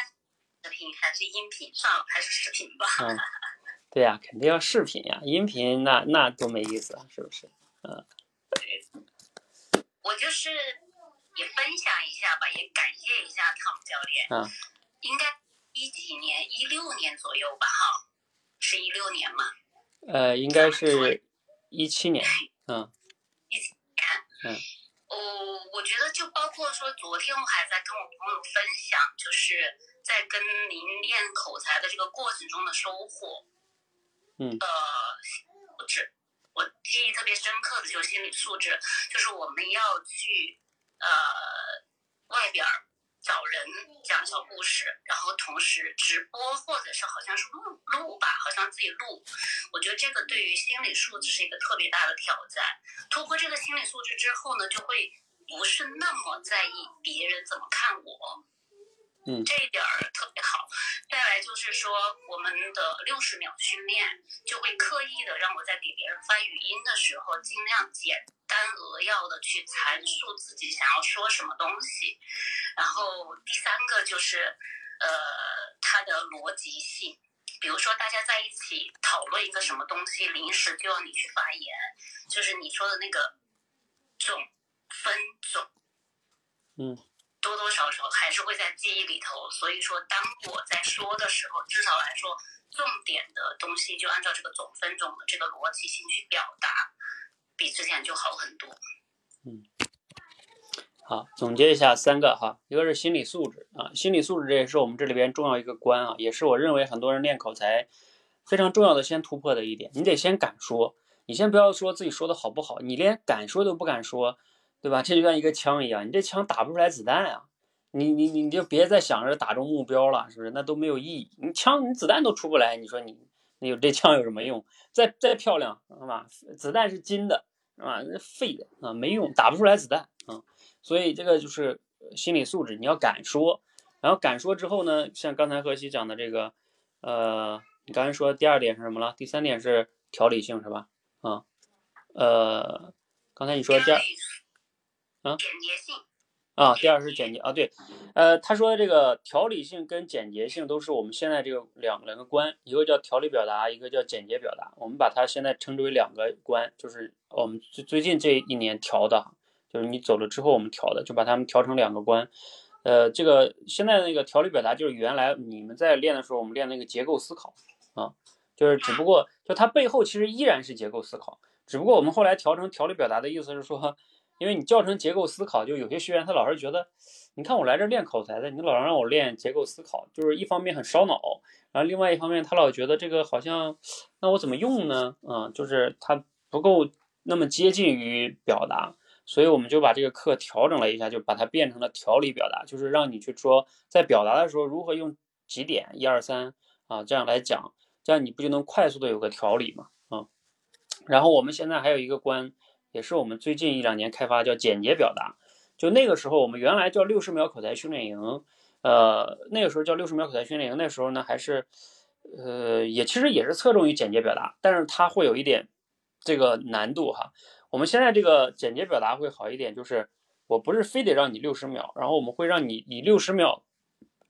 视频还是音频上还是视频吧？嗯。对呀，肯定要视频呀，音频那那多没意思啊，是不是？嗯。我就是也分享一下吧，也感谢一下汤姆教练。嗯。应该。一几年，一六年左右吧，哈，是一六年吗？呃，应该是一七年，嗯，一七年，嗯，哦，我觉得就包括说，昨天我还在跟我朋友分享，就是在跟您练口才的这个过程中的收获，嗯，呃，素质，我记忆特别深刻的就是心理素质，就是我们要去呃外边儿。找人讲小故事，然后同时直播或者是好像是录录吧，好像自己录。我觉得这个对于心理素质是一个特别大的挑战。突破这个心理素质之后呢，就会不是那么在意别人怎么看我。嗯，这一点儿特别好。再来就是说，我们的六十秒训练就会刻意的让我在给别人发语音的时候，尽量简单扼要的去阐述自己想要说什么东西。然后第三个就是，呃，它的逻辑性。比如说，大家在一起讨论一个什么东西，临时就要你去发言，就是你说的那个总分总，嗯。多多少少还是会在记忆里头，所以说当我在说的时候，至少来说，重点的东西就按照这个总分总的这个逻辑性去表达，比之前就好很多。嗯，好，总结一下三个哈，一个是心理素质啊，心理素质这也是我们这里边重要一个关啊，也是我认为很多人练口才非常重要的先突破的一点，你得先敢说，你先不要说自己说的好不好，你连敢说都不敢说。对吧？这就像一个枪一样，你这枪打不出来子弹啊！你你你就别再想着打中目标了，是不是？那都没有意义。你枪你子弹都出不来，你说你你有这枪有什么用？再再漂亮，是吧？子弹是金的，是吧？那废的啊，没用，打不出来子弹啊。所以这个就是心理素质，你要敢说。然后敢说之后呢，像刚才何西讲的这个，呃，你刚才说第二点是什么了？第三点是条理性，是吧？啊，呃，刚才你说第二。啊，简洁性。啊，第二是简洁啊，对，呃，他说这个条理性跟简洁性都是我们现在这个两两个关，一个叫条理表达，一个叫简洁表达，我们把它现在称之为两个关，就是我们最最近这一年调的，就是你走了之后我们调的，就把它们调成两个关，呃，这个现在那个条理表达就是原来你们在练的时候，我们练那个结构思考啊，就是只不过就它背后其实依然是结构思考，只不过我们后来调成条理表达的意思是说。因为你教程结构思考，就有些学员他老是觉得，你看我来这练口才的，你老让我练结构思考，就是一方面很烧脑，然后另外一方面他老觉得这个好像，那我怎么用呢？嗯，就是他不够那么接近于表达，所以我们就把这个课调整了一下，就把它变成了条理表达，就是让你去说在表达的时候如何用几点一二三啊这样来讲，这样你不就能快速的有个条理嘛？啊，然后我们现在还有一个关。也是我们最近一两年开发叫简洁表达，就那个时候我们原来叫六十秒口才训练营，呃，那个时候叫六十秒口才训练营，那时候呢还是，呃，也其实也是侧重于简洁表达，但是它会有一点这个难度哈。我们现在这个简洁表达会好一点，就是我不是非得让你六十秒，然后我们会让你以六十秒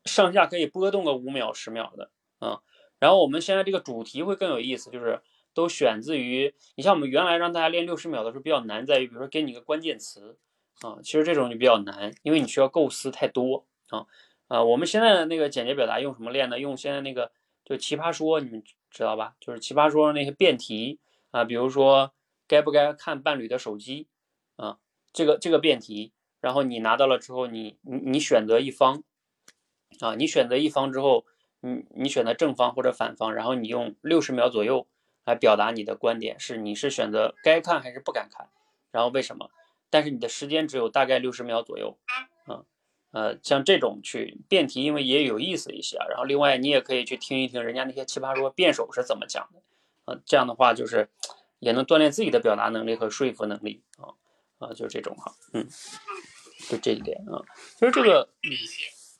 上下可以波动个五秒十秒的，嗯，然后我们现在这个主题会更有意思，就是。都选自于你像我们原来让大家练六十秒的时候比较难在于，比如说给你个关键词啊，其实这种就比较难，因为你需要构思太多啊啊。我们现在的那个简洁表达用什么练呢？用现在那个就奇葩说，你们知道吧？就是奇葩说那些辩题啊，比如说该不该看伴侣的手机啊，这个这个辩题，然后你拿到了之后，你你你选择一方啊，你选择一方之后，你你选择正方或者反方，然后你用六十秒左右来表达你的观点，是你是选择该看还是不敢看，然后为什么？但是你的时间只有大概六十秒左右，嗯。呃，像这种去辩题，因为也有意思一些啊。然后另外你也可以去听一听人家那些奇葩说辩手是怎么讲的，啊，这样的话就是也能锻炼自己的表达能力和说服能力啊啊，就这种哈，嗯，就这一点啊，就是这个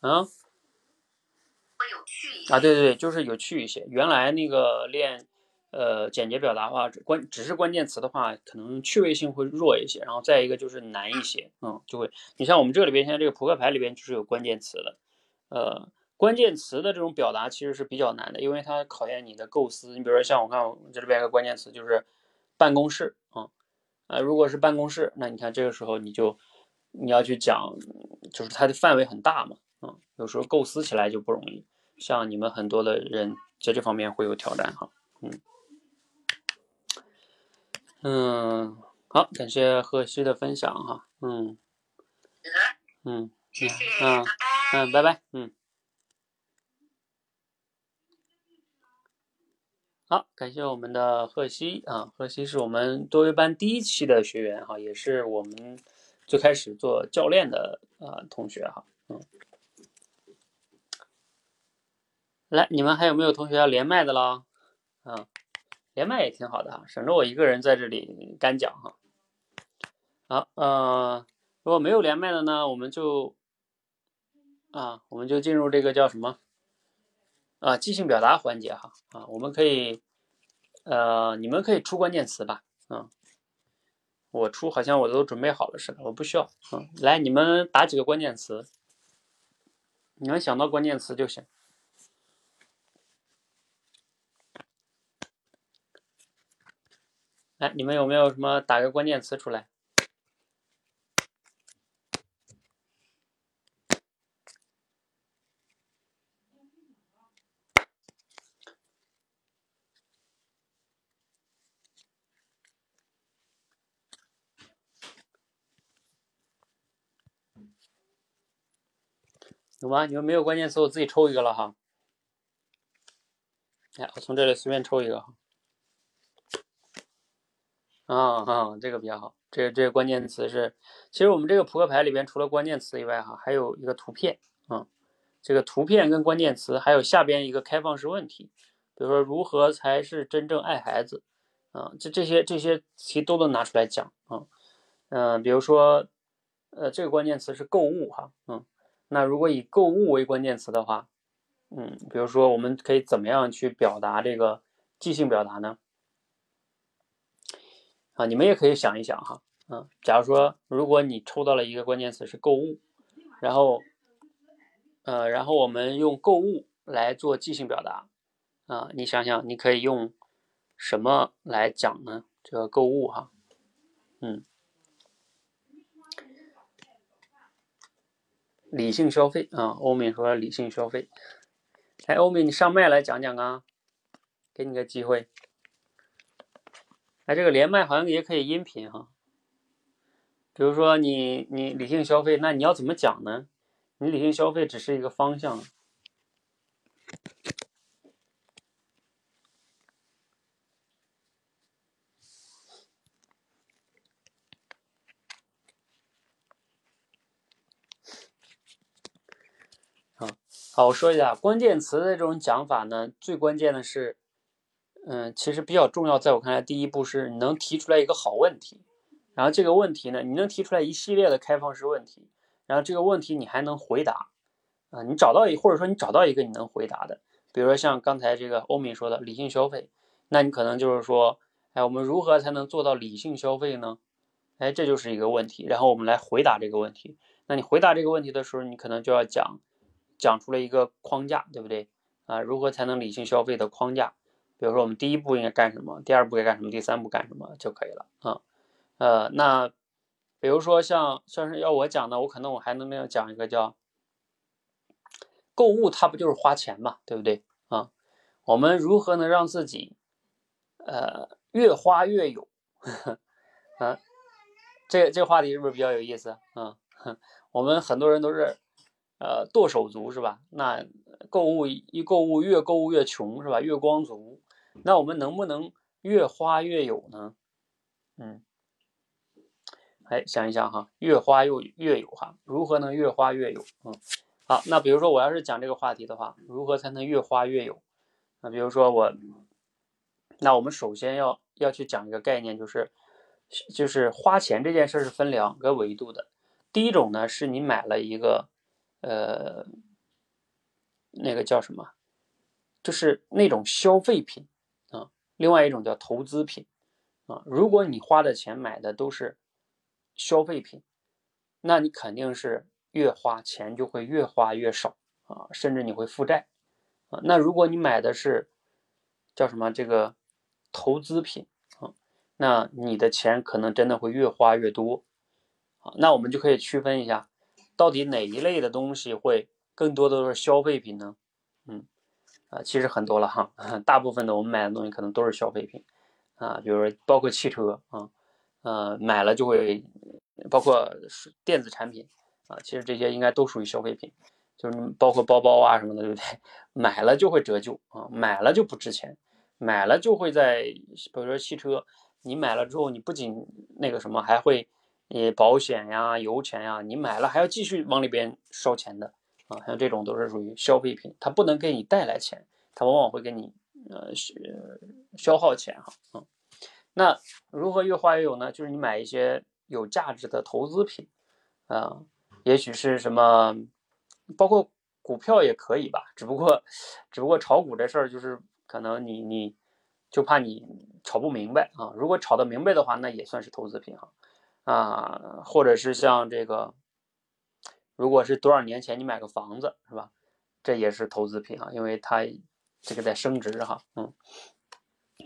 啊，会有趣一些啊，对对对，就是有趣一些。原来那个练。呃，简洁表达的话，关只是关键词的话，可能趣味性会弱一些。然后再一个就是难一些，嗯，就会你像我们这里边现在这个扑克牌里边就是有关键词的，呃，关键词的这种表达其实是比较难的，因为它考验你的构思。你比如说像我看我这里边一个关键词就是办公室，啊，啊，如果是办公室，那你看这个时候你就你要去讲，就是它的范围很大嘛，嗯，有时候构思起来就不容易。像你们很多的人在这方面会有挑战哈，嗯。嗯，好，感谢贺西的分享哈，嗯，嗯，谢谢，嗯，嗯，拜拜，嗯，好，感谢我们的贺西啊，贺西是我们多维班第一期的学员哈，也是我们最开始做教练的啊同学哈，嗯，来，你们还有没有同学要连麦的了？啊。连麦也挺好的哈，省得我一个人在这里干讲哈。好，呃，如果没有连麦的呢，我们就啊，我们就进入这个叫什么啊，即兴表达环节哈啊，我们可以呃，你们可以出关键词吧，嗯，我出好像我都准备好了似的，我不需要，嗯，来，你们打几个关键词，你们想到关键词就行。来，你们有没有什么打个关键词出来？有吗？你们没有关键词，我自己抽一个了哈。来，我从这里随便抽一个哈。啊啊，这个比较好。这这个关键词是，其实我们这个扑克牌里边除了关键词以外，哈，还有一个图片啊。这个图片跟关键词，还有下边一个开放式问题，比如说如何才是真正爱孩子啊？这这些这些题都能拿出来讲啊。嗯，比如说，呃，这个关键词是购物哈，嗯，那如果以购物为关键词的话，嗯，比如说我们可以怎么样去表达这个即兴表达呢？啊，你们也可以想一想哈，嗯，假如说如果你抽到了一个关键词是购物，然后，呃，然后我们用购物来做即兴表达，啊，你想想你可以用什么来讲呢？这个购物哈，嗯，理性消费啊，欧米说理性消费，来，欧米你上麦来讲讲啊，给你个机会。哎，这个连麦好像也可以音频哈。比如说你你理性消费，那你要怎么讲呢？你理性消费只是一个方向。好，好，我说一下关键词的这种讲法呢，最关键的是。嗯，其实比较重要，在我看来，第一步是你能提出来一个好问题，然后这个问题呢，你能提出来一系列的开放式问题，然后这个问题你还能回答，啊，你找到一或者说你找到一个你能回答的，比如说像刚才这个欧米说的理性消费，那你可能就是说，哎，我们如何才能做到理性消费呢？哎，这就是一个问题，然后我们来回答这个问题。那你回答这个问题的时候，你可能就要讲，讲出了一个框架，对不对？啊，如何才能理性消费的框架？比如说，我们第一步应该干什么？第二步该干什么？第三步干什么就可以了啊？呃，那比如说像像是要我讲的，我可能我还能要讲一个叫购物，它不就是花钱嘛，对不对啊？我们如何能让自己呃越花越有？呵呵啊，这这话题是不是比较有意思？啊，我们很多人都是呃剁手族是吧？那购物一购物越购物越穷是吧？月光族，那我们能不能越花越有呢？嗯，哎，想一想哈，越花又越有哈，如何能越花越有？嗯，好，那比如说我要是讲这个话题的话，如何才能越花越有？那比如说我，那我们首先要要去讲一个概念，就是就是花钱这件事是分两个维度的。第一种呢，是你买了一个呃那个叫什么，就是那种消费品；另外一种叫投资品啊。如果你花的钱买的都是消费品，那你肯定是越花钱就会越花越少啊，甚至你会负债。啊，那如果你买的是叫什么这个投资品啊，那你的钱可能真的会越花越多啊。那我们就可以区分一下，到底哪一类的东西会更多的都是消费品呢？啊，其实很多了哈，大部分的我们买的东西可能都是消费品啊，比如说包括汽车啊，呃，买了就会包括电子产品啊，其实这些应该都属于消费品。就是包括包包啊什么的，对不对？买了就会折旧啊，买了就不值钱，买了就会在，比如说汽车，你买了之后，你不仅那个什么，还会，呃，保险呀、油钱呀，你买了还要继续往里边烧钱的啊，像这种都是属于消费品，它不能给你带来钱，它往往会给你呃消耗钱哈嗯。那如何越花越有呢？就是你买一些有价值的投资品啊，也许是什么。包括股票也可以吧，只不过，只不过炒股这事儿就是可能你你就怕你炒不明白啊。如果炒得明白的话，那也算是投资品哈啊，或者是像这个，如果是多少年前你买个房子是吧，这也是投资品啊，因为它这个在升值哈，嗯。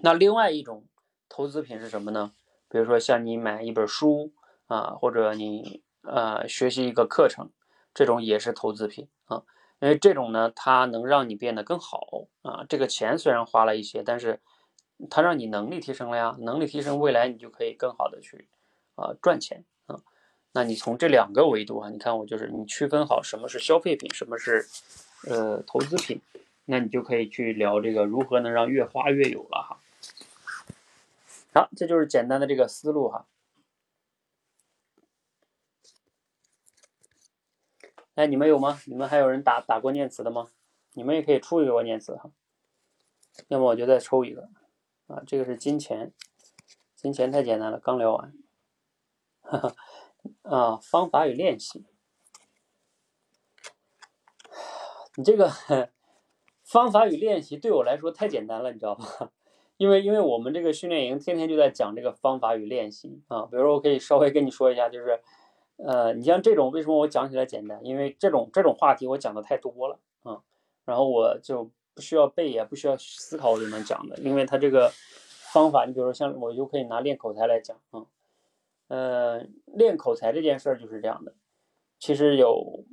那另外一种投资品是什么呢？比如说像你买一本书啊，或者你呃学习一个课程。这种也是投资品啊，因为这种呢，它能让你变得更好啊。这个钱虽然花了一些，但是它让你能力提升了呀，能力提升，未来你就可以更好的去啊赚钱。那你从这两个维度啊，你看我就是你区分好什么是消费品，什么是呃投资品，那你就可以去聊这个如何能让越花越有了哈。好，这就是简单的这个思路哈。哎，你们有吗？你们还有人打打关键词的吗？你们也可以出一个关键词哈，要么我就再抽一个啊。这个是金钱，金钱太简单了，刚聊完。哈哈，啊，方法与练习，你这个方法与练习对我来说太简单了，你知道吧？因为因为我们这个训练营天天就在讲这个方法与练习啊。比如说，我可以稍微跟你说一下，就是。呃，你像这种为什么我讲起来简单？因为这种这种话题我讲的太多了啊，然后我就不需要背，也不需要思考我就能讲的，因为它这个方法，你比如说像我就可以拿练口才来讲啊，呃，练口才这件事儿就是这样的，其实有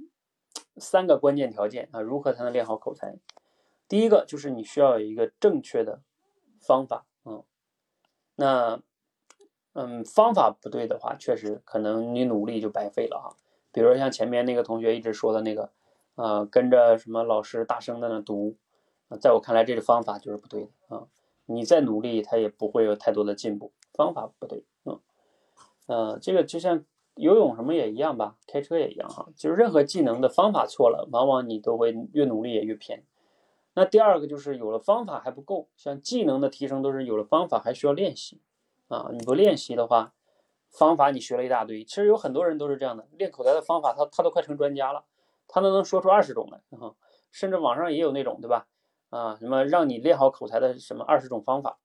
三个关键条件啊，如何才能练好口才？第一个就是你需要有一个正确的方法啊，那。嗯，方法不对的话，确实可能你努力就白费了哈。比如像前面那个同学一直说的那个，呃，跟着什么老师大声的那读，在我看来，这个方法就是不对的啊。你再努力，他也不会有太多的进步，方法不对。嗯，呃，这个就像游泳什么也一样吧，开车也一样哈，就是任何技能的方法错了，往往你都会越努力也越偏。那第二个就是有了方法还不够，像技能的提升都是有了方法还需要练习。啊，你不练习的话，方法你学了一大堆。其实有很多人都是这样的，练口才的方法，他他都快成专家了，他都能说出二十种来，哈，甚至网上也有那种，对吧？啊，什么让你练好口才的什么二十种方法，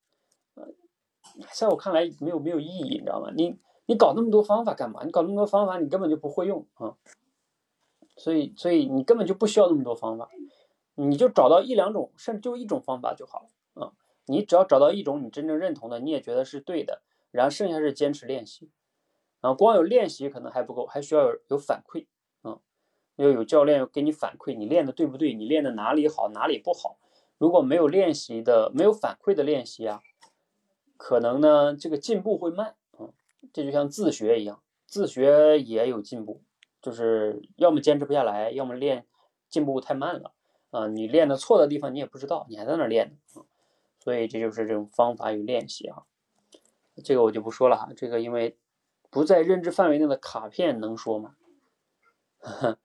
呃在我看来没有没有意义，你知道吗？你你搞那么多方法干嘛？你搞那么多方法，你根本就不会用啊。所以所以你根本就不需要那么多方法，你就找到一两种，甚至就一种方法就好了。你只要找到一种你真正认同的，你也觉得是对的，然后剩下是坚持练习。啊，光有练习可能还不够，还需要有有反馈啊，要有教练给你反馈，你练的对不对？你练的哪里好，哪里不好？如果没有练习的、没有反馈的练习啊，可能呢这个进步会慢。这就像自学一样，自学也有进步，就是要么坚持不下来，要么练进步太慢了啊。你练的错的地方你也不知道，你还在那练。所以这就是这种方法与练习啊。这个我就不说了哈，这个因为不在认知范围内的卡片能说吗？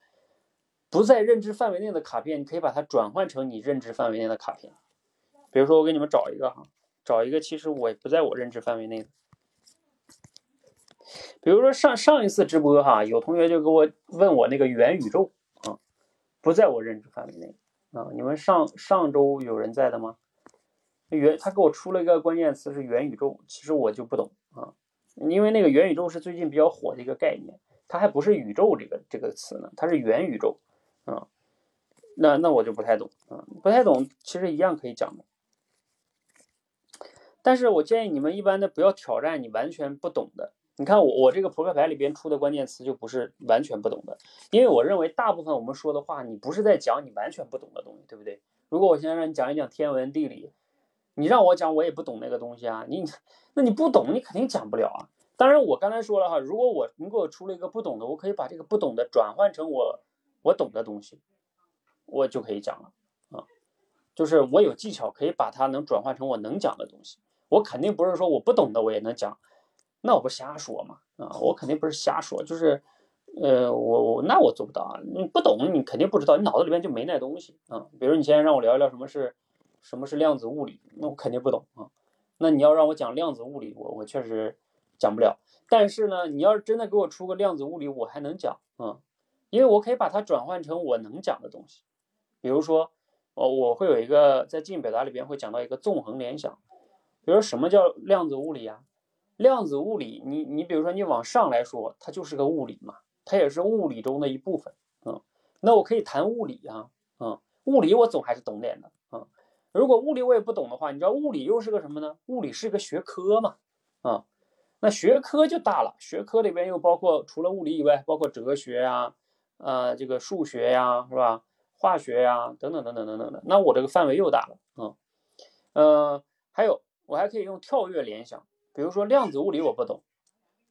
不在认知范围内的卡片，你可以把它转换成你认知范围内的卡片。比如说，我给你们找一个哈，找一个其实我不在我认知范围内的。比如说上上一次直播哈，有同学就给我问我那个元宇宙啊，不在我认知范围内啊。你们上上周有人在的吗？元他给我出了一个关键词是元宇宙，其实我就不懂啊，因为那个元宇宙是最近比较火的一个概念，它还不是宇宙这个这个词呢，它是元宇宙啊，那那我就不太懂啊，不太懂，其实一样可以讲的，但是我建议你们一般的不要挑战你完全不懂的，你看我我这个扑克牌里边出的关键词就不是完全不懂的，因为我认为大部分我们说的话，你不是在讲你完全不懂的东西，对不对？如果我现在让你讲一讲天文地理。你让我讲，我也不懂那个东西啊。你，那你不懂，你肯定讲不了啊。当然，我刚才说了哈，如果我你给我出了一个不懂的，我可以把这个不懂的转换成我我懂的东西，我就可以讲了啊。就是我有技巧，可以把它能转换成我能讲的东西。我肯定不是说我不懂的我也能讲，那我不瞎说嘛啊？我肯定不是瞎说，就是呃，我我那我做不到啊。你不懂，你肯定不知道，你脑子里面就没那东西啊。比如你现在让我聊一聊什么是。什么是量子物理？那我肯定不懂啊。那你要让我讲量子物理，我我确实讲不了。但是呢，你要是真的给我出个量子物理，我还能讲啊，因为我可以把它转换成我能讲的东西。比如说，哦，我会有一个在进表达里边会讲到一个纵横联想。比如，什么叫量子物理啊？量子物理，你你比如说你往上来说，它就是个物理嘛，它也是物理中的一部分。嗯，那我可以谈物理啊，嗯，物理我总还是懂点的啊。如果物理我也不懂的话，你知道物理又是个什么呢？物理是个学科嘛，啊，那学科就大了。学科里边又包括除了物理以外，包括哲学呀，呃，这个数学呀，是吧？化学呀，等等等等等等的。那我这个范围又大了，嗯，呃，还有我还可以用跳跃联想，比如说量子物理我不懂，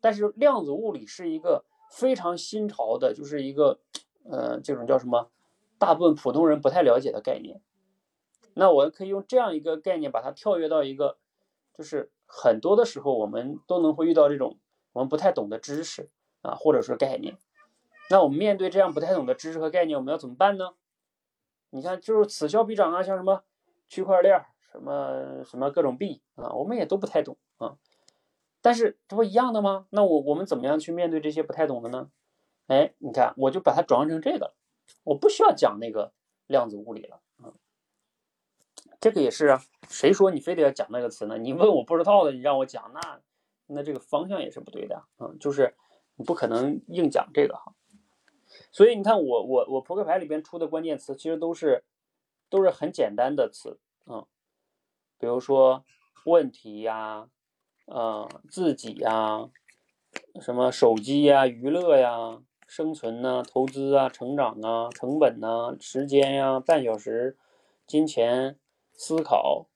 但是量子物理是一个非常新潮的，就是一个，呃，这种叫什么？大部分普通人不太了解的概念。那我可以用这样一个概念，把它跳跃到一个，就是很多的时候我们都能会遇到这种我们不太懂的知识啊，或者说概念。那我们面对这样不太懂的知识和概念，我们要怎么办呢？你看，就是此消彼长啊，像什么区块链，什么什么各种币啊，我们也都不太懂啊。但是这不一样的吗？那我我们怎么样去面对这些不太懂的呢？哎，你看，我就把它转换成这个，我不需要讲那个量子物理了啊。这个也是啊，谁说你非得要讲那个词呢？你问我不知道的，你让我讲，那那这个方向也是不对的，嗯，就是你不可能硬讲这个哈。所以你看我我我扑克牌里边出的关键词，其实都是都是很简单的词，嗯，比如说问题呀，呃，自己呀，什么手机呀，娱乐呀，生存呐，投资啊，成长啊，成本呐，时间呀，半小时，金钱。思考，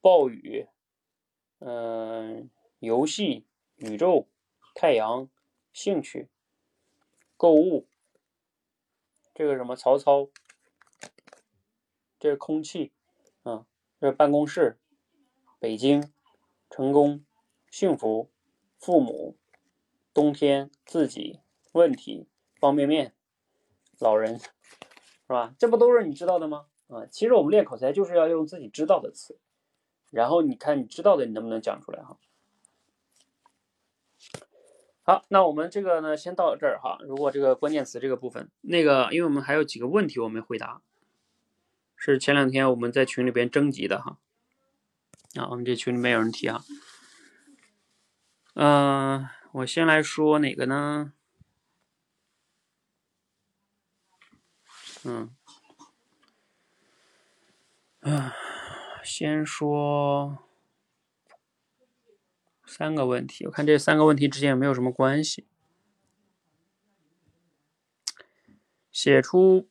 暴雨，嗯，游戏，宇宙，太阳，兴趣，购物，这个什么曹操，这是空气，啊，这是办公室，北京，成功，幸福，父母，冬天，自己，问题，方便面，老人，是吧？这不都是你知道的吗？啊，其实我们练口才就是要用自己知道的词，然后你看你知道的你能不能讲出来哈？好，那我们这个呢先到这儿哈。如果这个关键词这个部分，那个因为我们还有几个问题我没回答，是前两天我们在群里边征集的哈。啊，我们这群里面有人提啊。嗯，我先来说哪个呢？嗯。啊，先说三个问题，我看这三个问题之间有没有什么关系。写出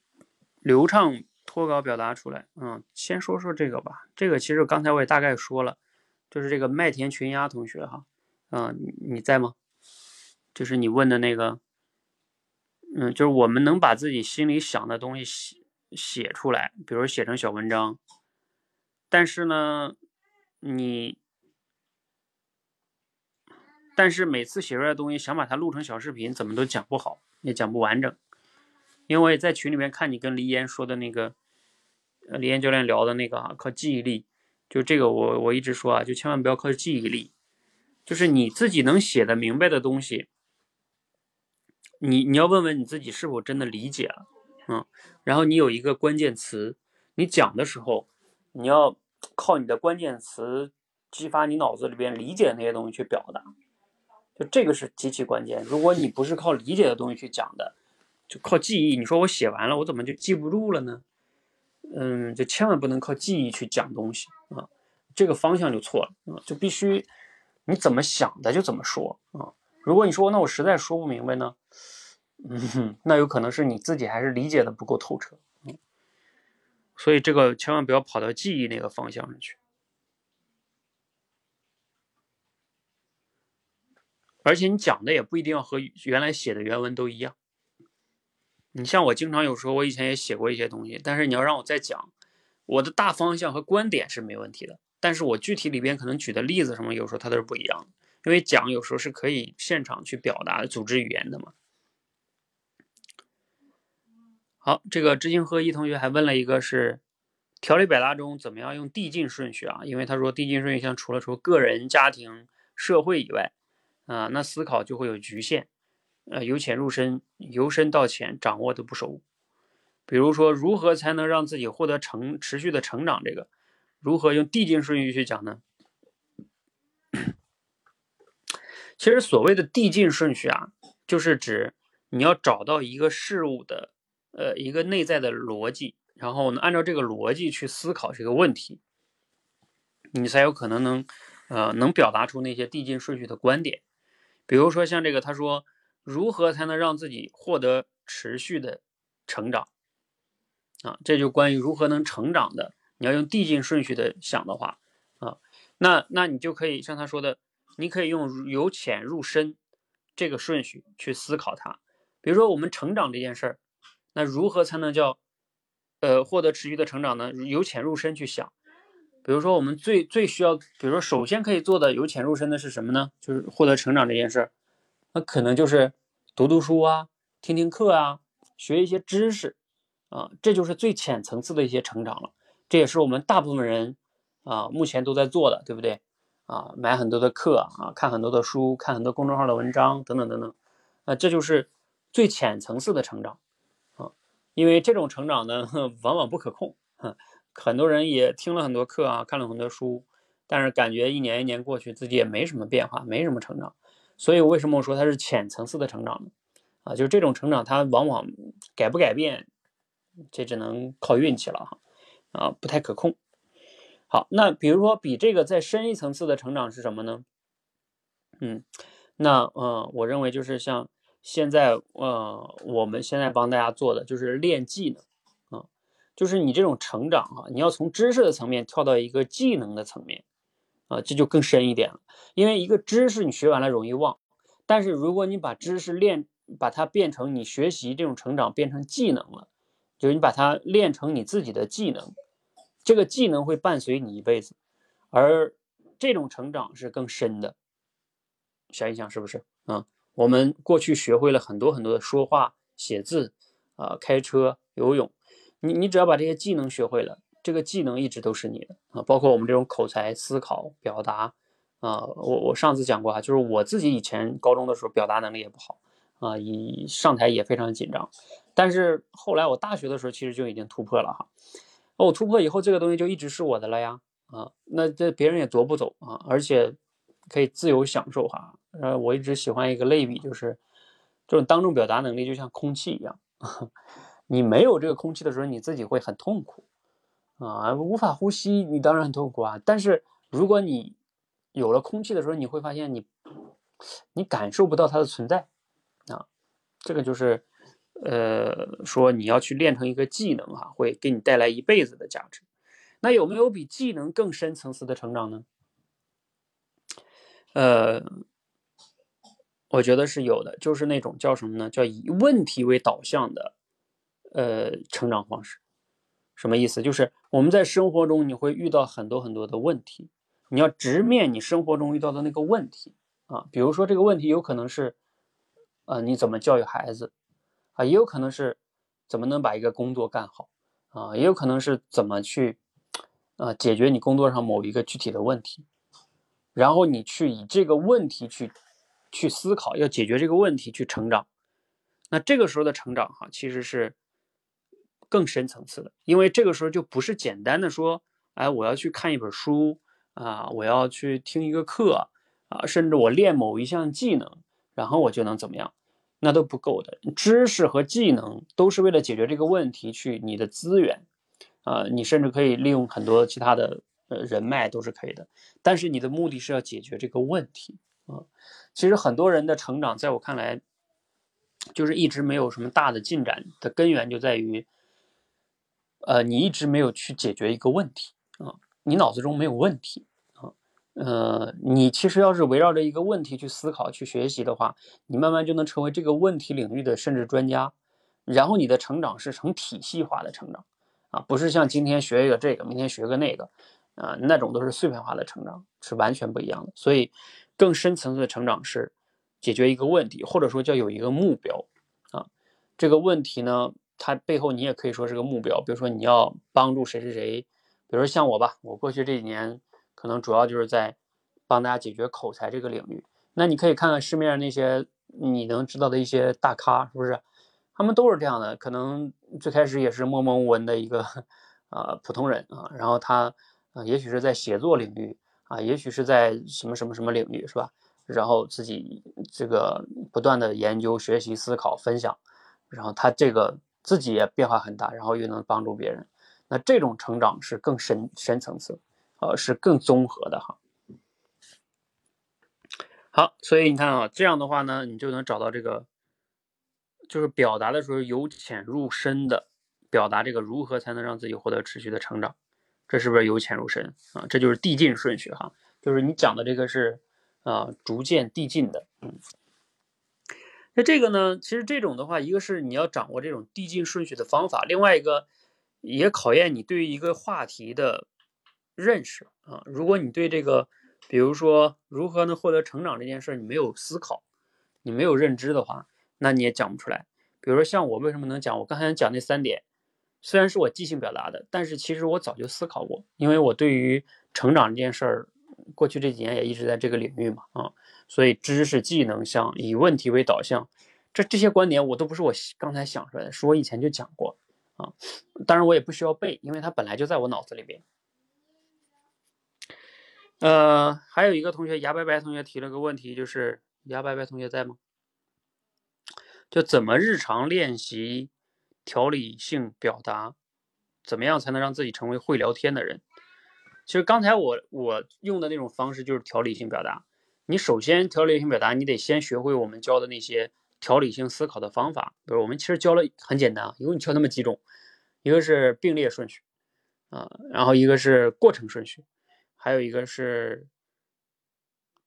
流畅脱稿表达出来。嗯，先说说这个吧。这个其实刚才我也大概说了，就是这个麦田群鸭同学哈，嗯，你在吗？就是你问的那个，嗯，就是我们能把自己心里想的东西写写出来，比如写成小文章，但是呢，你。但是每次写出来的东西，想把它录成小视频，怎么都讲不好，也讲不完整。因为我也在群里面看你跟黎岩说的那个，呃，黎岩教练聊的那个啊，靠记忆力，就这个我我一直说啊，就千万不要靠记忆力，就是你自己能写的明白的东西，你你要问问你自己是否真的理解了，嗯，然后你有一个关键词，你讲的时候，你要靠你的关键词激发你脑子里边理解那些东西去表达。就这个是极其关键。如果你不是靠理解的东西去讲的，就靠记忆。你说我写完了，我怎么就记不住了呢？嗯，就千万不能靠记忆去讲东西啊，这个方向就错了啊。就必须你怎么想的就怎么说啊。如果你说那我实在说不明白呢，嗯，那有可能是你自己还是理解的不够透彻。所以这个千万不要跑到记忆那个方向上去。而且你讲的也不一定要和原来写的原文都一样。你像我经常有时候，我以前也写过一些东西，但是你要让我再讲，我的大方向和观点是没问题的，但是我具体里边可能举的例子什么，有时候它都是不一样的。因为讲有时候是可以现场去表达组织语言的嘛。好，这个知行合一同学还问了一个是条理表达中怎么样用递进顺序啊？因为他说递进顺序像除了说个人、家庭、社会以外。啊，那思考就会有局限，呃，由浅入深，由深到浅，掌握的不熟。比如说，如何才能让自己获得成持续的成长？这个，如何用递进顺序去讲呢？其实所谓的递进顺序啊，就是指你要找到一个事物的，呃，一个内在的逻辑，然后呢，按照这个逻辑去思考这个问题，你才有可能能，呃，能表达出那些递进顺序的观点。比如说像这个，他说如何才能让自己获得持续的成长啊？这就关于如何能成长的。你要用递进顺序的想的话啊，那那你就可以像他说的，你可以用由浅入深这个顺序去思考它。比如说我们成长这件事儿，那如何才能叫呃获得持续的成长呢？由浅入深去想。比如说，我们最最需要，比如说，首先可以做的由浅入深的是什么呢？就是获得成长这件事儿，那可能就是读读书啊，听听课啊，学一些知识啊，这就是最浅层次的一些成长了。这也是我们大部分人啊目前都在做的，对不对？啊，买很多的课啊，看很多的书，看很多公众号的文章等等等等，啊，这就是最浅层次的成长啊。因为这种成长呢，往往不可控。很多人也听了很多课啊，看了很多书，但是感觉一年一年过去，自己也没什么变化，没什么成长。所以为什么我说它是浅层次的成长呢？啊，就是这种成长，它往往改不改变，这只能靠运气了哈，啊，不太可控。好，那比如说比这个再深一层次的成长是什么呢？嗯，那嗯，我认为就是像现在呃，我们现在帮大家做的就是练技能啊。就是你这种成长啊，你要从知识的层面跳到一个技能的层面，啊，这就更深一点了。因为一个知识你学完了容易忘，但是如果你把知识练，把它变成你学习这种成长变成技能了，就是你把它练成你自己的技能，这个技能会伴随你一辈子，而这种成长是更深的。想一想是不是啊？我们过去学会了很多很多的说话、写字啊、开车、游泳。你你只要把这些技能学会了，这个技能一直都是你的啊，包括我们这种口才、思考、表达啊。我我上次讲过啊，就是我自己以前高中的时候表达能力也不好啊，一上台也非常紧张。但是后来我大学的时候其实就已经突破了哈。我突破以后，这个东西就一直是我的了呀啊，那这别人也夺不走啊，而且可以自由享受哈。呃，我一直喜欢一个类比，就是这种当众表达能力就像空气一样。你没有这个空气的时候，你自己会很痛苦啊，无法呼吸，你当然很痛苦啊。但是如果你有了空气的时候，你会发现你你感受不到它的存在啊。这个就是呃，说你要去练成一个技能哈，会给你带来一辈子的价值。那有没有比技能更深层次的成长呢？呃，我觉得是有的，就是那种叫什么呢？叫以问题为导向的呃成长方式。什么意思？就是我们在生活中你会遇到很多很多的问题，你要直面你生活中遇到的那个问题啊。比如说这个问题有可能是，呃，你怎么教育孩子啊？也有可能是怎么能把一个工作干好啊？也有可能是怎么去啊解决你工作上某一个具体的问题，然后你去以这个问题去去思考，要解决这个问题去成长。那这个时候的成长哈，其实是。更深层次的，因为这个时候就不是简单的说，哎，我要去看一本书啊，我要去听一个课啊，甚至我练某一项技能，然后我就能怎么样，那都不够的。知识和技能都是为了解决这个问题去，你的资源啊，你甚至可以利用很多其他的呃人脉都是可以的，但是你的目的是要解决这个问题啊。其实很多人的成长，在我看来，就是一直没有什么大的进展的根源就在于。呃，你一直没有去解决一个问题啊，你脑子中没有问题，呃，你其实要是围绕着一个问题去思考、去学习的话，你慢慢就能成为这个问题领域的甚至专家，然后你的成长是成体系化的成长啊，不是像今天学一个这个，明天学个那个啊，那种都是碎片化的成长，是完全不一样的。所以，更深层次的成长是解决一个问题，或者说叫有一个目标啊，这个问题呢。它背后你也可以说是个目标，比如说你要帮助谁谁谁，比如说像我吧，我过去这几年可能主要就是在帮大家解决口才这个领域。那你可以看看市面上那些你能知道的一些大咖，是不是？他们都是这样的，可能最开始也是默默无闻的一个呃普通人啊，然后他呃也许是在写作领域啊，也许是在什么什么什么领域，是吧？然后自己这个不断的研究、学习、思考、分享，然后他这个。自己也变化很大，然后又能帮助别人，那这种成长是更深深层次，呃，是更综合的哈。好，所以你看啊，这样的话呢，你就能找到这个，就是表达的时候由浅入深的表达这个如何才能让自己获得持续的成长，这是不是由浅入深啊？这就是递进顺序哈，就是你讲的这个是啊，逐渐递进的，嗯。那这个呢？其实这种的话，一个是你要掌握这种递进顺序的方法，另外一个也考验你对于一个话题的认识啊。如果你对这个，比如说如何能获得成长这件事，你没有思考，你没有认知的话，那你也讲不出来。比如说像我为什么能讲？我刚才讲那三点，虽然是我即兴表达的，但是其实我早就思考过，因为我对于成长这件事儿，过去这几年也一直在这个领域嘛，啊。所以，知识、技能像以问题为导向，这这些观点我都不是我刚才想出来的，是我以前就讲过啊。当然，我也不需要背，因为它本来就在我脑子里边。呃，还有一个同学，牙白白同学提了个问题，就是牙白白同学在吗？就怎么日常练习条理性表达，怎么样才能让自己成为会聊天的人？其实刚才我我用的那种方式就是条理性表达。你首先条理性表达，你得先学会我们教的那些条理性思考的方法。比如我们其实教了很简单啊，一共教那么几种，一个是并列顺序啊，然后一个是过程顺序，还有一个是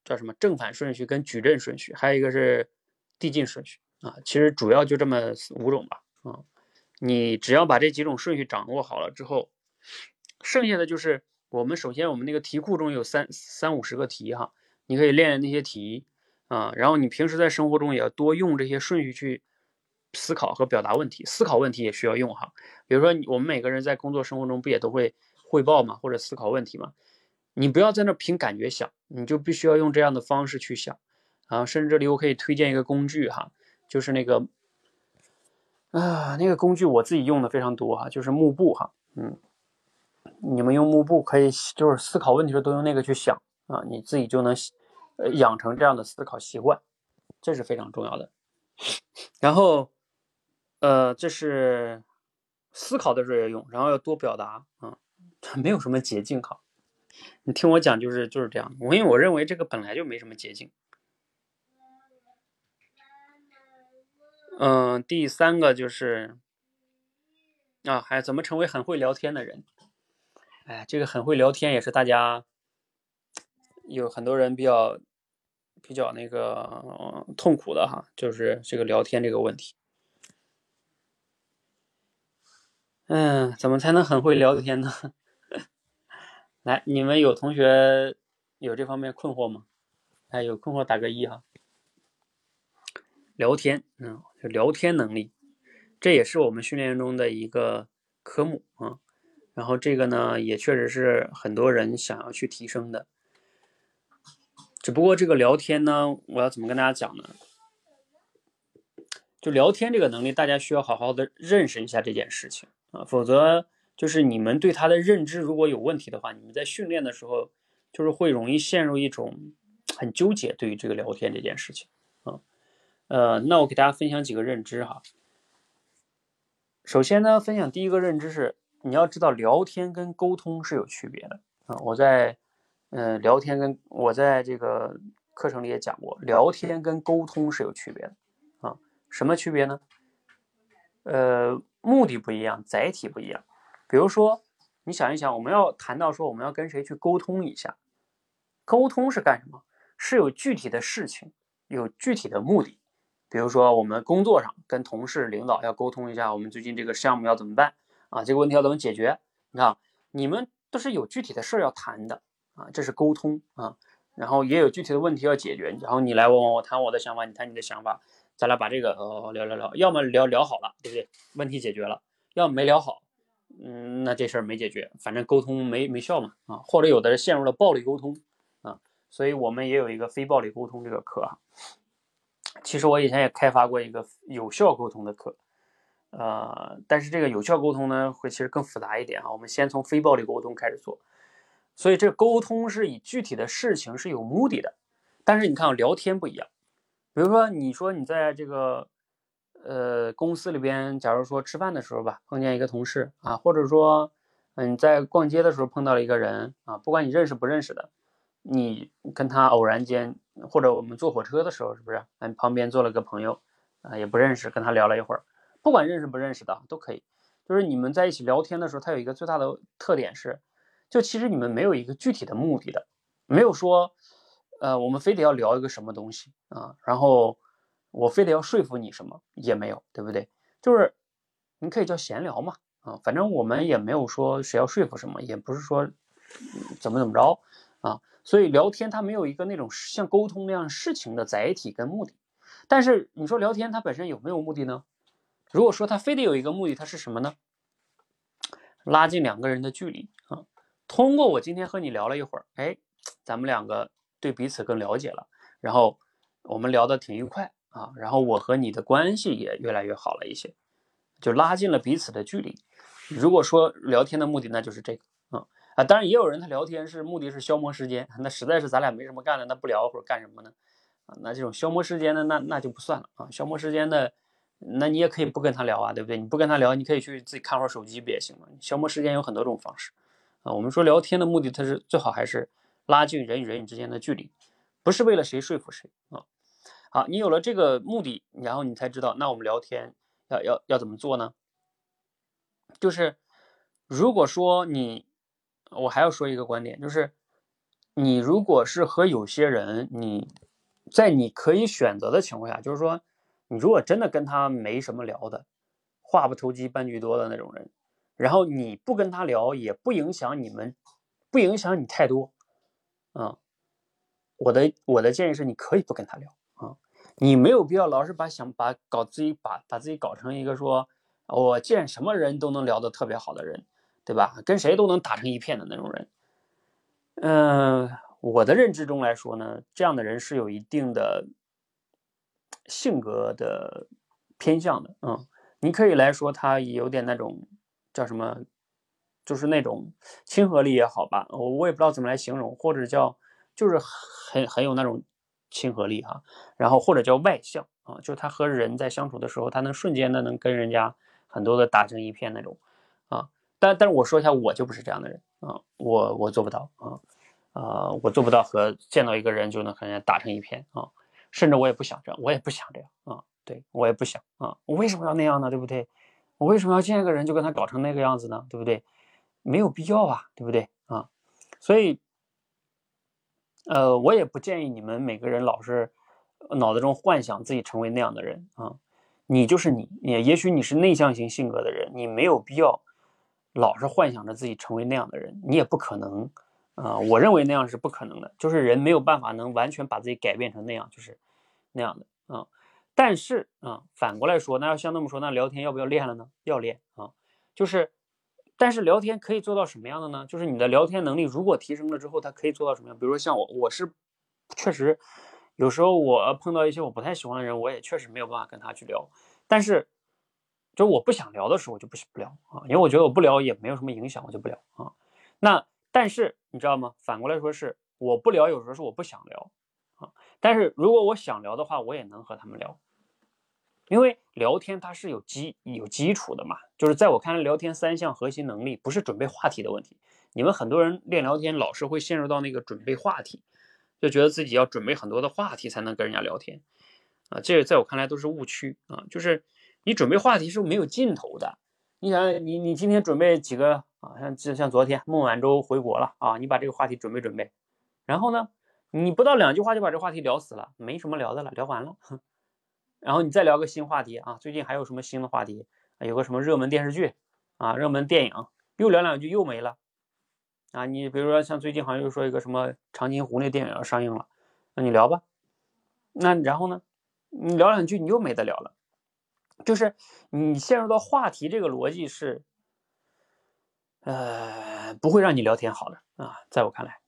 叫什么正反顺序跟矩阵顺序，还有一个是递进顺序啊。其实主要就这么五种吧啊。你只要把这几种顺序掌握好了之后，剩下的就是我们首先我们那个题库中有三三五十个题哈。你可以练练那些题啊，然后你平时在生活中也要多用这些顺序去思考和表达问题，思考问题也需要用哈。比如说，我们每个人在工作生活中不也都会汇报嘛，或者思考问题嘛？你不要在那凭感觉想，你就必须要用这样的方式去想啊。甚至这里我可以推荐一个工具哈，就是那个啊，那个工具我自己用的非常多哈，就是幕布哈，嗯，你们用幕布可以就是思考问题的时候都用那个去想啊，你自己就能。呃，养成这样的思考习惯，这是非常重要的。然后，呃，这是思考的时候要用，然后要多表达啊，没有什么捷径哈。你听我讲，就是就是这样。我因为我认为这个本来就没什么捷径。嗯，第三个就是啊，还怎么成为很会聊天的人？哎，这个很会聊天也是大家有很多人比较比较那个痛苦的哈，就是这个聊天这个问题。嗯，怎么才能很会聊天呢？来，你们有同学有这方面困惑吗？哎，有困惑打个一哈。聊天，嗯，就聊天能力，这也是我们训练中的一个科目啊。然后这个呢，也确实是很多人想要去提升的。只不过这个聊天呢，我要怎么跟大家讲呢？就聊天这个能力，大家需要好好的认识一下这件事情啊，否则就是你们对他的认知如果有问题的话，你们在训练的时候就是会容易陷入一种很纠结，对于这个聊天这件事情啊，呃，那我给大家分享几个认知哈。首先呢，分享第一个认知是，你要知道聊天跟沟通是有区别的啊。我在嗯聊天跟我在这个课程里也讲过，聊天跟沟通是有区别的啊。什么区别呢？呃，目的不一样，载体不一样。比如说，你想一想，我们要谈到说我们要跟谁去沟通一下，沟通是干什么？是有具体的事情，有具体的目的。比如说，我们工作上跟同事、领导要沟通一下，我们最近这个项目要怎么办啊？这个问题要怎么解决？你看，你们都是有具体的事儿要谈的啊，这是沟通啊。然后也有具体的问题要解决，然后你来问我，我谈我的想法，你谈你的想法。咱俩把这个呃聊聊聊，要么聊聊好了，对不对？问题解决了，要么没聊好，嗯，那这事儿没解决，反正沟通没没效嘛啊，或者有的人陷入了暴力沟通啊，所以我们也有一个非暴力沟通这个课啊。其实我以前也开发过一个有效沟通的课，呃，但是这个有效沟通呢，会其实更复杂一点啊。我们先从非暴力沟通开始做，所以这沟通是以具体的事情是有目的的，但是你看聊天不一样。比如说，你说你在这个呃公司里边，假如说吃饭的时候吧，碰见一个同事啊，或者说嗯在逛街的时候碰到了一个人啊，不管你认识不认识的，你跟他偶然间，或者我们坐火车的时候，是不是？嗯，旁边坐了个朋友啊，也不认识，跟他聊了一会儿，不管认识不认识的都可以。就是你们在一起聊天的时候，他有一个最大的特点是，就其实你们没有一个具体的目的的，没有说。呃，我们非得要聊一个什么东西啊？然后我非得要说服你什么也没有，对不对？就是你可以叫闲聊嘛，啊，反正我们也没有说谁要说服什么，也不是说怎么怎么着啊。所以聊天它没有一个那种像沟通那样事情的载体跟目的。但是你说聊天它本身有没有目的呢？如果说它非得有一个目的，它是什么呢？拉近两个人的距离啊。通过我今天和你聊了一会儿，哎，咱们两个。对彼此更了解了，然后我们聊得挺愉快啊，然后我和你的关系也越来越好了一些，就拉近了彼此的距离。如果说聊天的目的，那就是这个啊啊，当然也有人他聊天是目的是消磨时间，那实在是咱俩没什么干的，那不聊会儿干什么呢？啊，那这种消磨时间的那那就不算了啊，消磨时间的，那你也可以不跟他聊啊，对不对？你不跟他聊，你可以去自己看会儿手机不也行吗？消磨时间有很多种方式啊，我们说聊天的目的，它是最好还是。拉近人与人之间的距离，不是为了谁说服谁啊。好，你有了这个目的，然后你才知道，那我们聊天要要要怎么做呢？就是如果说你，我还要说一个观点，就是你如果是和有些人，你在你可以选择的情况下，就是说你如果真的跟他没什么聊的，话不投机半句多的那种人，然后你不跟他聊，也不影响你们，不影响你太多。啊，我的我的建议是，你可以不跟他聊，你没有必要老是把想把搞自己把把自己搞成一个说，我见什么人都能聊得特别好的人，对吧？跟谁都能打成一片的那种人。嗯，我的认知中来说呢，这样的人是有一定的性格的偏向的。嗯，你可以来说他有点那种叫什么？就是那种亲和力也好吧，我我也不知道怎么来形容，或者叫就是很很有那种亲和力哈，然后或者叫外向啊，就他和人在相处的时候，他能瞬间的能跟人家很多的打成一片那种啊。但但是我说一下，我就不是这样的人啊，我我做不到啊啊，我做不到和见到一个人就能和人家打成一片啊，甚至我也不想这样，我也不想这样啊，对我也不想啊，我为什么要那样呢？对不对？我为什么要见一个人就跟他搞成那个样子呢？对不对？没有必要啊，对不对啊？所以，呃，我也不建议你们每个人老是脑子中幻想自己成为那样的人啊。你就是你，也也许你是内向型性格的人，你没有必要老是幻想着自己成为那样的人，你也不可能啊。我认为那样是不可能的，就是人没有办法能完全把自己改变成那样，就是那样的啊。但是啊，反过来说，那要像那么说，那聊天要不要练了呢？要练啊，就是，但是聊天可以做到什么样的呢？就是你的聊天能力如果提升了之后，它可以做到什么样？比如说像我，我是确实有时候我碰到一些我不太喜欢的人，我也确实没有办法跟他去聊。但是，就我不想聊的时候，我就不不聊啊，因为我觉得我不聊也没有什么影响，我就不聊啊。那但是你知道吗？反过来说是我不聊，有时候是我不想聊啊。但是如果我想聊的话，我也能和他们聊。因为聊天它是有基有基础的嘛，就是在我看来，聊天三项核心能力不是准备话题的问题。你们很多人练聊天，老是会陷入到那个准备话题，就觉得自己要准备很多的话题才能跟人家聊天啊，这个在我看来都是误区啊。就是你准备话题是没有尽头的。你想，你你今天准备几个啊？像就像昨天孟晚舟回国了啊，你把这个话题准备准备，然后呢，你不到两句话就把这话题聊死了，没什么聊的了，聊完了。然后你再聊个新话题啊，最近还有什么新的话题？有个什么热门电视剧啊，热门电影，又聊两句又没了啊。你比如说像最近好像又说一个什么长津湖那电影要上映了，那你聊吧。那然后呢，你聊两句你又没得聊了，就是你陷入到话题这个逻辑是，呃，不会让你聊天好的啊。在我看来，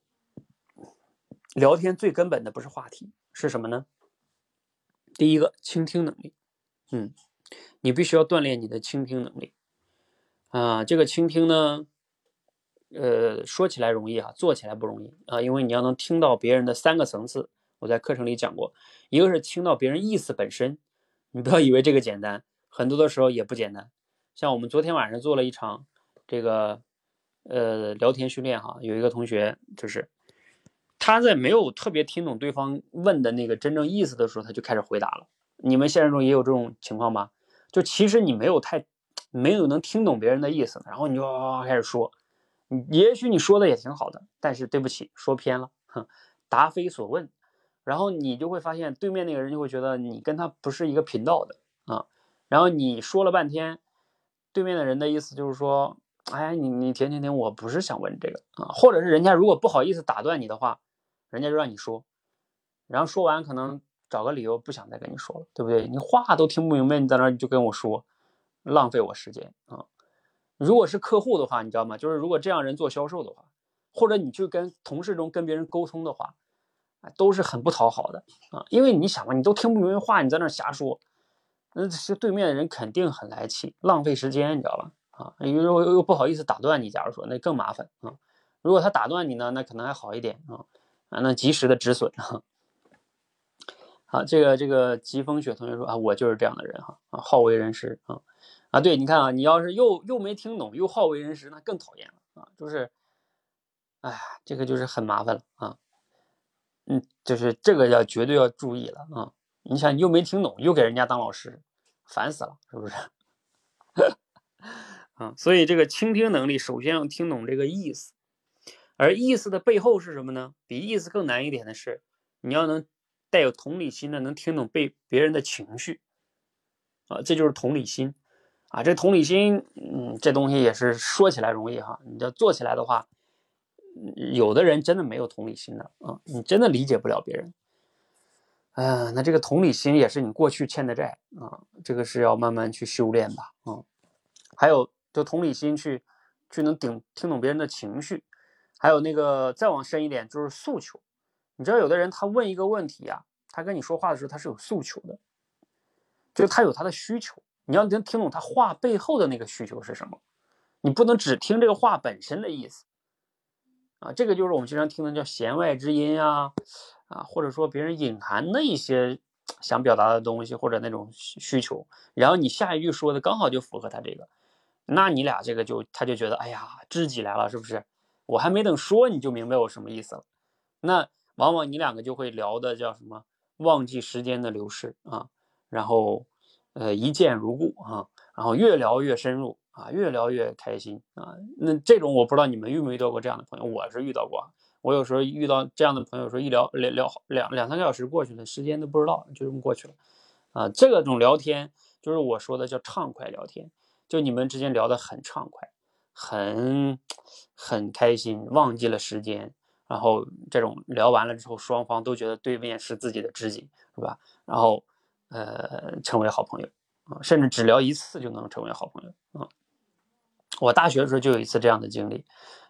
聊天最根本的不是话题，是什么呢？第一个倾听能力，嗯，你必须要锻炼你的倾听能力啊。这个倾听呢，呃，说起来容易啊，做起来不容易啊。因为你要能听到别人的三个层次，我在课程里讲过，一个是听到别人意思本身，你不要以为这个简单，很多的时候也不简单。像我们昨天晚上做了一场这个呃聊天训练哈，有一个同学就是。他在没有特别听懂对方问的那个真正意思的时候，他就开始回答了。你们现实中也有这种情况吗？就其实你没有太没有能听懂别人的意思，然后你就开始说，也许你说的也挺好的，但是对不起，说偏了，哼，答非所问，然后你就会发现对面那个人就会觉得你跟他不是一个频道的啊。然后你说了半天，对面的人的意思就是说，哎，你你停停停，我不是想问这个啊，或者是人家如果不好意思打断你的话。人家就让你说，然后说完可能找个理由不想再跟你说了，对不对？你话都听不明白，你在那你就跟我说，浪费我时间啊！如果是客户的话，你知道吗？就是如果这样人做销售的话，或者你去跟同事中跟别人沟通的话，都是很不讨好的啊！因为你想嘛，你都听不明白话，你在那瞎说，那是对面的人肯定很来气，浪费时间，你知道吧？啊，又又又不好意思打断你，假如说那更麻烦啊！如果他打断你呢，那可能还好一点啊。啊，那及时的止损哈。好，这个这个疾风雪同学说啊，我就是这样的人哈啊，好为人师啊啊，对，你看啊，你要是又又没听懂，又好为人师，那更讨厌了啊，就是，哎，这个就是很麻烦了啊，嗯，就是这个要绝对要注意了啊。你想，你又没听懂，又给人家当老师，烦死了，是不是？啊，所以这个倾听能力，首先要听懂这个意思。而意思的背后是什么呢？比意思更难一点的是，你要能带有同理心的，能听懂被别人的情绪啊，这就是同理心啊。这同理心，嗯，这东西也是说起来容易哈，你要做起来的话，有的人真的没有同理心的啊，你真的理解不了别人。啊，那这个同理心也是你过去欠的债啊，这个是要慢慢去修炼吧啊。还有，就同理心去去能顶听懂别人的情绪。还有那个再往深一点，就是诉求。你知道，有的人他问一个问题呀，他跟你说话的时候他是有诉求的，就他有他的需求。你要能听懂他话背后的那个需求是什么，你不能只听这个话本身的意思啊。这个就是我们经常听的叫弦外之音啊，啊，或者说别人隐含的一些想表达的东西或者那种需求，然后你下一句说的刚好就符合他这个，那你俩这个就他就觉得哎呀，知己来了，是不是？我还没等说，你就明白我什么意思了。那往往你两个就会聊的叫什么？忘记时间的流逝啊，然后呃一见如故啊，然后越聊越深入啊，越聊越开心啊。那这种我不知道你们遇没遇到过这样的朋友，我是遇到过。我有时候遇到这样的朋友，说一聊聊聊两两三个小时过去了，时间都不知道，就这么过去了啊。这个种聊天就是我说的叫畅快聊天，就你们之间聊得很畅快，很很开心，忘记了时间。然后这种聊完了之后，双方都觉得对面是自己的知己，是吧？然后，呃，成为好朋友啊，甚至只聊一次就能成为好朋友啊。我大学的时候就有一次这样的经历，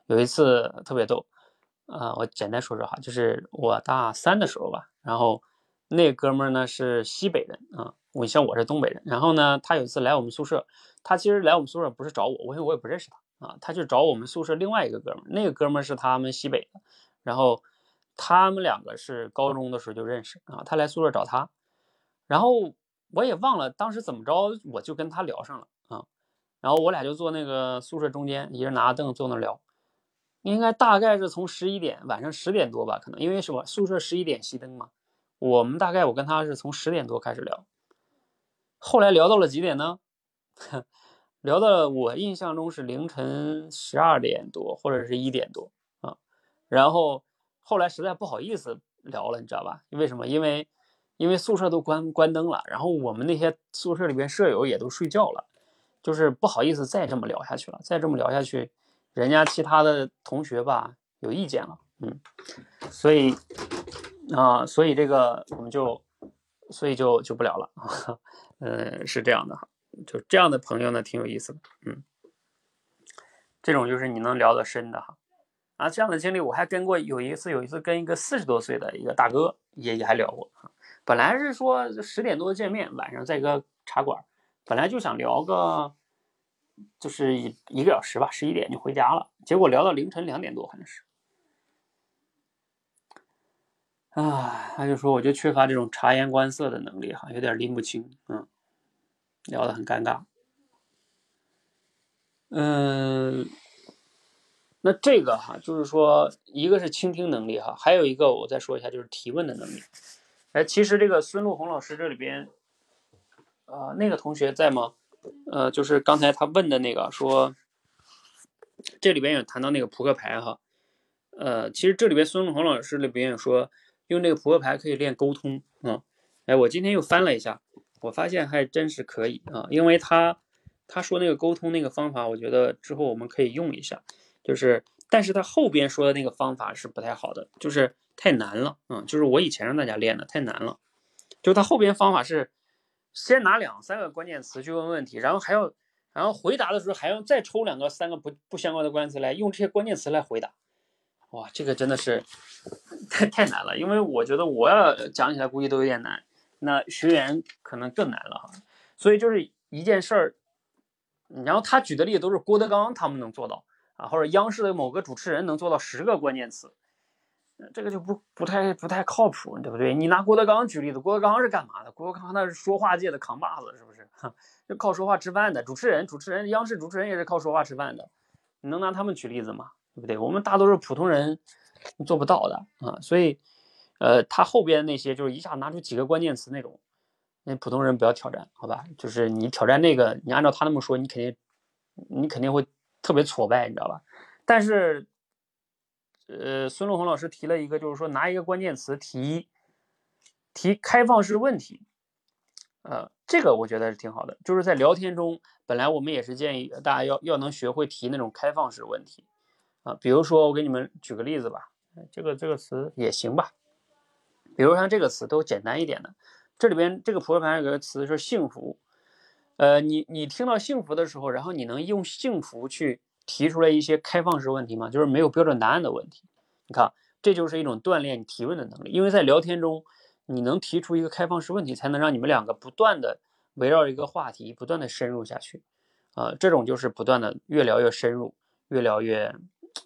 有一次特别逗啊，我简单说说哈，就是我大三的时候吧，然后那哥们儿呢是西北人啊，我像我是东北人，然后呢他有一次来我们宿舍，他其实来我们宿舍不是找我，我因为我也不认识他啊，他就找我们宿舍另外一个哥们儿，那个哥们儿是他们西北的。然后他们两个是高中的时候就认识啊，他来宿舍找他，然后我也忘了当时怎么着，我就跟他聊上了啊，然后我俩就坐那个宿舍中间，一人拿个凳坐那聊，应该大概是从十一点晚上十点多吧，可能因为什么宿舍十一点熄灯嘛，我们大概我跟他是从十点多开始聊，后来聊到了几点呢？聊到了我印象中是凌晨十二点多或者是一点多啊。然后后来实在不好意思聊了，你知道吧？为什么？因为因为宿舍都关关灯了，然后我们那些宿舍里边舍友也都睡觉了，就是不好意思再这么聊下去了。再这么聊下去，人家其他的同学吧有意见了，嗯，所以啊，所以这个我们就所以就就不聊了啊，呃，是这样的哈，就这样的朋友呢挺有意思的，嗯，这种就是你能聊得深的哈。啊，这样的经历我还跟过，有一次有一次跟一个四十多岁的一个大哥也也还聊过。本来是说十点多见面，晚上在一个茶馆，本来就想聊个就是一一个小时吧，十一点就回家了。结果聊到凌晨两点多，好像是。啊，他就说我就缺乏这种察言观色的能力哈，有点拎不清，嗯，聊得很尴尬，嗯。那这个哈，就是说，一个是倾听能力哈，还有一个我再说一下，就是提问的能力。哎，其实这个孙路红老师这里边，啊，那个同学在吗？呃，就是刚才他问的那个，说这里边有谈到那个扑克牌哈，呃，其实这里边孙路红老师里边有说，用这个扑克牌可以练沟通啊。哎，我今天又翻了一下，我发现还真是可以啊，因为他他说那个沟通那个方法，我觉得之后我们可以用一下。就是，但是他后边说的那个方法是不太好的，就是太难了，嗯，就是我以前让大家练的太难了，就他后边方法是，先拿两三个关键词去问问题，然后还要，然后回答的时候还要再抽两个三个不不相关的关键词来用这些关键词来回答，哇，这个真的是太太难了，因为我觉得我要讲起来估计都有点难，那学员可能更难了哈，所以就是一件事儿，然后他举的例子都是郭德纲他们能做到。啊，或者央视的某个主持人能做到十个关键词，这个就不不太不太靠谱，对不对？你拿郭德纲举例子，郭德纲是干嘛的？郭德纲那是说话界的扛把子，是不是？就靠说话吃饭的主持人，主持人央视主持人也是靠说话吃饭的，你能拿他们举例子吗？对不对？我们大多数普通人做不到的啊，所以，呃，他后边那些就是一下拿出几个关键词那种，那普通人不要挑战，好吧？就是你挑战那个，你按照他那么说，你肯定你肯定会。特别挫败，你知道吧？但是，呃，孙路红老师提了一个，就是说拿一个关键词提提开放式问题，呃，这个我觉得是挺好的。就是在聊天中，本来我们也是建议大家要要能学会提那种开放式问题啊。比如说，我给你们举个例子吧，这个这个词也行吧。比如像这个词都简单一点的，这里边这个扑克牌有个词是幸福。呃，你你听到幸福的时候，然后你能用幸福去提出来一些开放式问题吗？就是没有标准答案的问题。你看，这就是一种锻炼提问的能力。因为在聊天中，你能提出一个开放式问题，才能让你们两个不断的围绕一个话题不断的深入下去。啊，这种就是不断的越聊越深入，越聊越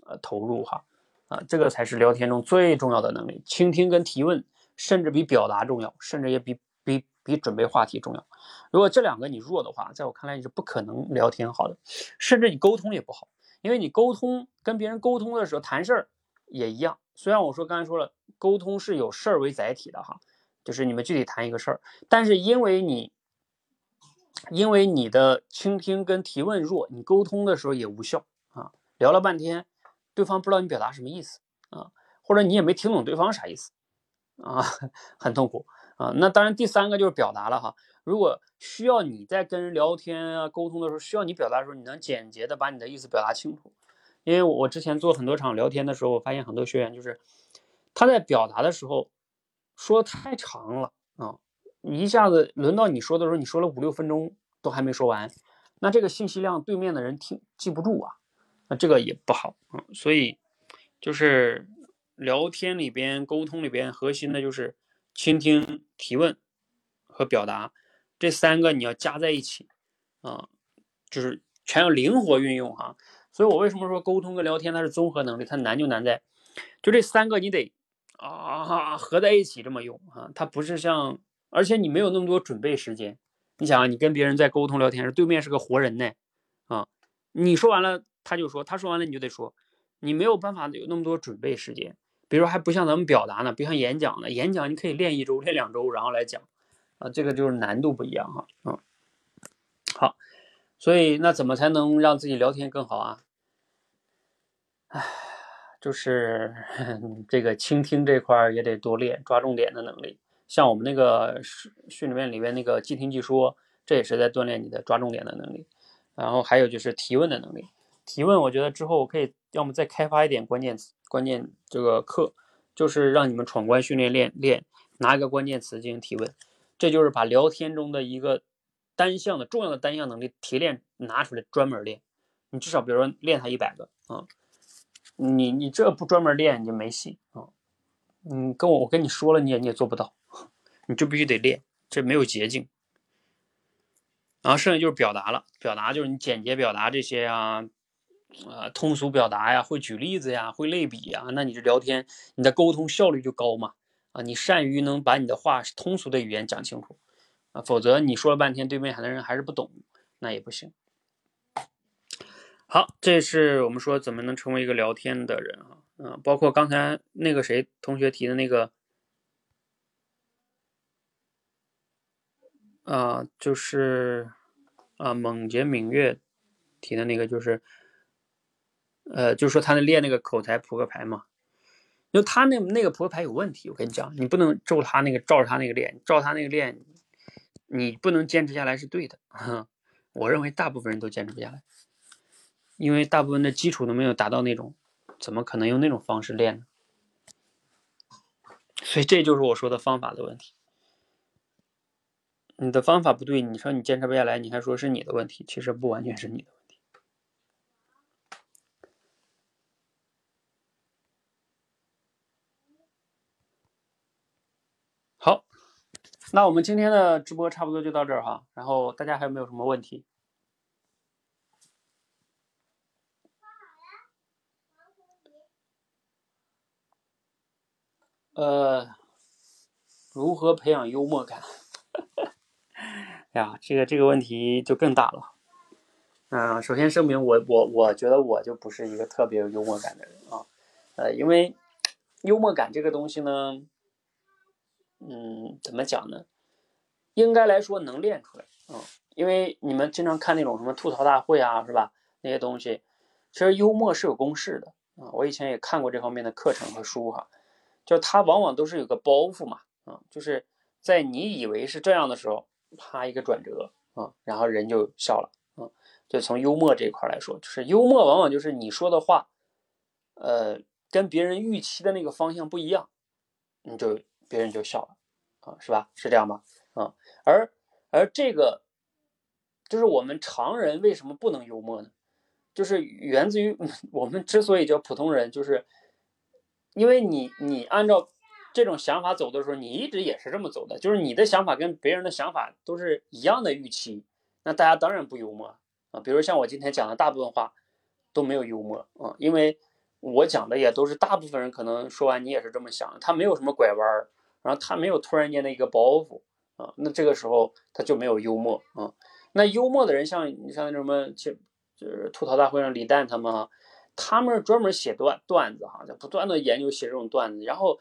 呃投入哈。啊，这个才是聊天中最重要的能力。倾听跟提问，甚至比表达重要，甚至也比比比准备话题重要。如果这两个你弱的话，在我看来你是不可能聊天好的，甚至你沟通也不好，因为你沟通跟别人沟通的时候谈事儿也一样。虽然我说刚才说了，沟通是有事儿为载体的哈，就是你们具体谈一个事儿，但是因为你因为你的倾听跟提问弱，你沟通的时候也无效啊。聊了半天，对方不知道你表达什么意思啊，或者你也没听懂对方啥意思啊，很痛苦啊。那当然，第三个就是表达了哈。如果需要你在跟人聊天啊沟通的时候，需要你表达的时候，你能简洁的把你的意思表达清楚。因为我之前做很多场聊天的时候，我发现很多学员就是他在表达的时候说太长了啊，一下子轮到你说的时候，你说了五六分钟都还没说完，那这个信息量对面的人听记不住啊，那这个也不好啊。所以就是聊天里边沟通里边核心的就是倾听、提问和表达。这三个你要加在一起，啊，就是全要灵活运用哈。所以我为什么说沟通跟聊天它是综合能力？它难就难在，就这三个你得啊合在一起这么用啊。它不是像，而且你没有那么多准备时间。你想啊，你跟别人在沟通聊天时，对面是个活人呢，啊，你说完了他就说，他说完了你就得说，你没有办法有那么多准备时间。比如还不像咱们表达呢，不像演讲呢，演讲你可以练一周、练两周，然后来讲。啊，这个就是难度不一样哈，嗯，好，所以那怎么才能让自己聊天更好啊？唉，就是 这个倾听这块也得多练，抓重点的能力。像我们那个训训练里面那个即听即说，这也是在锻炼你的抓重点的能力。然后还有就是提问的能力，提问我觉得之后我可以要么再开发一点关键词，关键这个课就是让你们闯关训练练练，拿一个关键词进行提问。这就是把聊天中的一个单项的重要的单项能力提炼拿出来专门练，你至少比如说练它一百个啊，你你这不专门练你就没戏啊，嗯，跟我我跟你说了你也你也做不到，你就必须得练，这没有捷径。然后剩下就是表达了，表达就是你简洁表达这些呀，呃，通俗表达呀，会举例子呀，会类比呀，那你这聊天你的沟通效率就高嘛。啊，你善于能把你的话通俗的语言讲清楚啊，否则你说了半天，对面的人还是不懂，那也不行。好，这是我们说怎么能成为一个聊天的人啊，嗯，包括刚才那个谁同学提的那个，啊，就是啊，猛杰明月提的那个，就是，呃，就是说他那练那个口才扑克牌嘛。就他那那个扑克牌有问题，我跟你讲，你不能照他那个照着他那个练，照他那个练，你不能坚持下来是对的。我认为大部分人都坚持不下来，因为大部分的基础都没有达到那种，怎么可能用那种方式练呢？所以这就是我说的方法的问题。你的方法不对，你说你坚持不下来，你还说是你的问题，其实不完全是你的。问题，那我们今天的直播差不多就到这儿哈。然后大家还有没有什么问题？呃，如何培养幽默感？哎 呀，这个这个问题就更大了。嗯，首先声明，我我我觉得我就不是一个特别有幽默感的人啊。呃，因为幽默感这个东西呢。嗯，怎么讲呢？应该来说能练出来，嗯，因为你们经常看那种什么吐槽大会啊，是吧？那些东西，其实幽默是有公式的啊。我以前也看过这方面的课程和书哈，就它往往都是有个包袱嘛，啊，就是在你以为是这样的时候，啪一个转折啊，然后人就笑了，啊，就从幽默这一块来说，就是幽默往往就是你说的话，呃，跟别人预期的那个方向不一样，你就。别人就笑了，啊，是吧？是这样吧？啊，而而这个就是我们常人为什么不能幽默呢？就是源自于 我们之所以叫普通人，就是因为你你按照这种想法走的时候，你一直也是这么走的，就是你的想法跟别人的想法都是一样的预期，那大家当然不幽默啊。比如像我今天讲的大部分话都没有幽默啊，因为我讲的也都是大部分人可能说完你也是这么想，他没有什么拐弯儿。然后他没有突然间的一个包袱啊，那这个时候他就没有幽默啊。那幽默的人像你像那什么，就就是吐槽大会上李诞他们哈，他们是专门写段段子哈，就不断的研究写这种段子。然后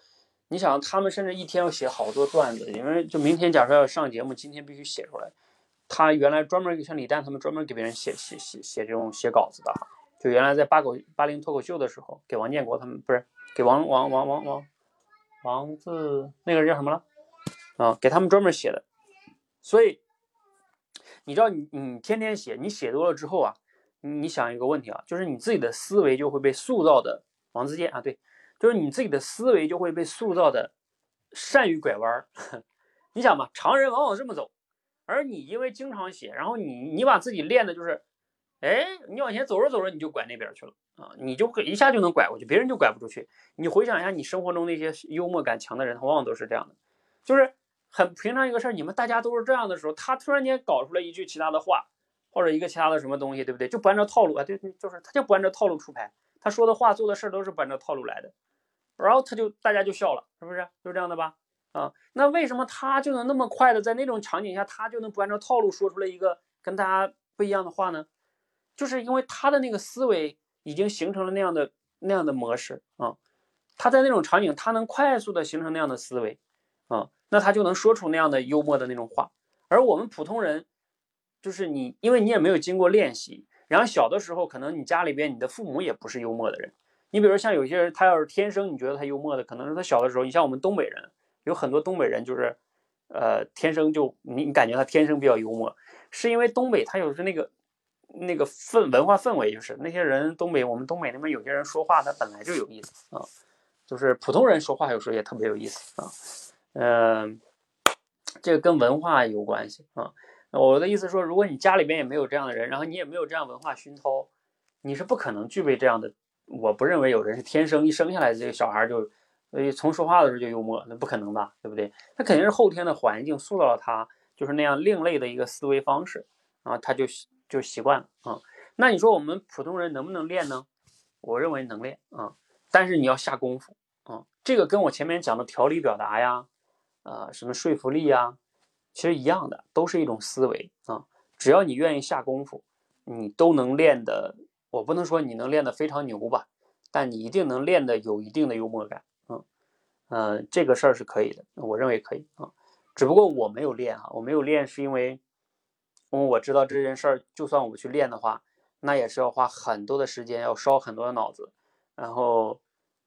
你想，他们甚至一天要写好多段子，因为就明天假设要上节目，今天必须写出来。他原来专门像李诞他们专门给别人写写写写这种写稿子的哈，就原来在八口八零脱口秀的时候，给王建国他们不是给王王王王王王字那个人叫什么了啊？给他们专门写的，所以你知道你你天天写，你写多了之后啊，你想一个问题啊，就是你自己的思维就会被塑造的王自健啊，对，就是你自己的思维就会被塑造的善于拐弯儿。你想嘛，常人往往这么走。而你因为经常写，然后你你把自己练的就是，哎，你往前走着走着你就拐那边去了啊，你就一下就能拐过去，别人就拐不出去。你回想一下，你生活中那些幽默感强的人，他往往都是这样的，就是很平常一个事儿，你们大家都是这样的时候，他突然间搞出来一句其他的话，或者一个其他的什么东西，对不对？就不按照套路啊，对，就是他就不按照套路出牌，他说的话做的事儿都是不按照套路来的，然后他就大家就笑了，是不是？就是这样的吧？啊，那为什么他就能那么快的在那种场景下，他就能不按照套路说出来一个跟大家不一样的话呢？就是因为他的那个思维已经形成了那样的那样的模式啊，他在那种场景，他能快速的形成那样的思维啊，那他就能说出那样的幽默的那种话。而我们普通人，就是你，因为你也没有经过练习，然后小的时候可能你家里边你的父母也不是幽默的人，你比如像有些人，他要是天生你觉得他幽默的，可能是他小的时候，你像我们东北人。有很多东北人就是，呃，天生就你你感觉他天生比较幽默，是因为东北他有时那个那个氛文化氛围，就是那些人东北我们东北那边有些人说话他本来就有意思啊，就是普通人说话有时候也特别有意思啊，嗯，这个跟文化有关系啊。我的意思说，如果你家里边也没有这样的人，然后你也没有这样文化熏陶，你是不可能具备这样的。我不认为有人是天生一生下来这个小孩就。所以从说话的时候就幽默，那不可能吧，对不对？他肯定是后天的环境塑造了他，就是那样另类的一个思维方式啊，他就就习惯了啊。那你说我们普通人能不能练呢？我认为能练啊，但是你要下功夫啊。这个跟我前面讲的条理表达呀，呃，什么说服力呀，其实一样的，都是一种思维啊。只要你愿意下功夫，你都能练的。我不能说你能练得非常牛吧，但你一定能练的有一定的幽默感。嗯，这个事儿是可以的，我认为可以啊，只不过我没有练啊，我没有练是因为，因为我知道这件事儿，就算我去练的话，那也是要花很多的时间，要烧很多的脑子，然后，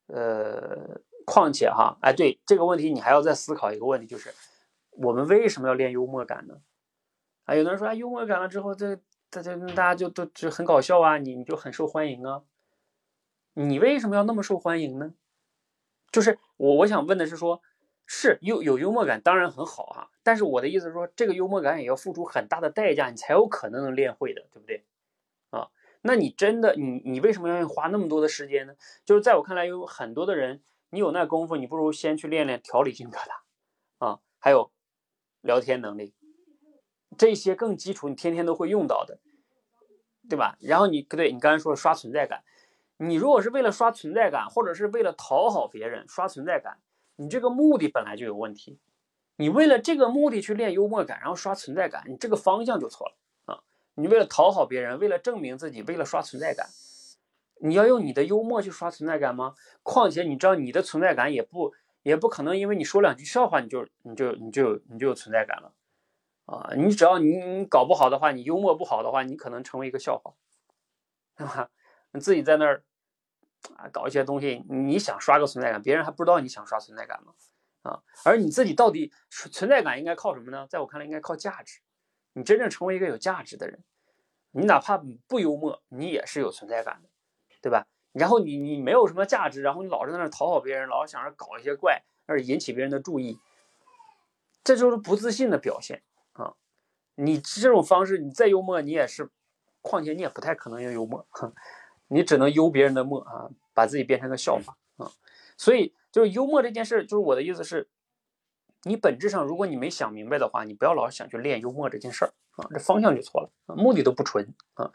呃，况且哈，哎，对这个问题，你还要再思考一个问题，就是我们为什么要练幽默感呢？啊，有的人说啊，幽默感了之后，这大家大家就都就很搞笑啊，你你就很受欢迎啊，你为什么要那么受欢迎呢？就是我我想问的是说，是有有幽默感当然很好啊，但是我的意思是说，这个幽默感也要付出很大的代价，你才有可能能练会的，对不对？啊，那你真的你你为什么要花那么多的时间呢？就是在我看来，有很多的人，你有那功夫，你不如先去练练条理性表达啊，还有聊天能力，这些更基础，你天天都会用到的，对吧？然后你不对你刚才说的刷存在感。你如果是为了刷存在感，或者是为了讨好别人刷存在感，你这个目的本来就有问题。你为了这个目的去练幽默感，然后刷存在感，你这个方向就错了啊！你为了讨好别人，为了证明自己，为了刷存在感，你要用你的幽默去刷存在感吗？况且你知道你的存在感也不也不可能，因为你说两句笑话，你就你就你就你就有存在感了啊！你只要你你搞不好的话，你幽默不好的话，你可能成为一个笑话，对吧？你自己在那儿啊搞一些东西，你想刷个存在感，别人还不知道你想刷存在感吗？啊，而你自己到底存在感应该靠什么呢？在我看来，应该靠价值。你真正成为一个有价值的人，你哪怕不幽默，你也是有存在感的，对吧？然后你你没有什么价值，然后你老是在那讨好别人，老想着搞一些怪，而引起别人的注意，这就是不自信的表现啊！你这种方式，你再幽默，你也是，况且你也不太可能要幽默，哼。你只能幽别人的默啊，把自己变成个笑话啊，所以就是幽默这件事，就是我的意思是，你本质上如果你没想明白的话，你不要老想去练幽默这件事儿啊，这方向就错了，目的都不纯啊。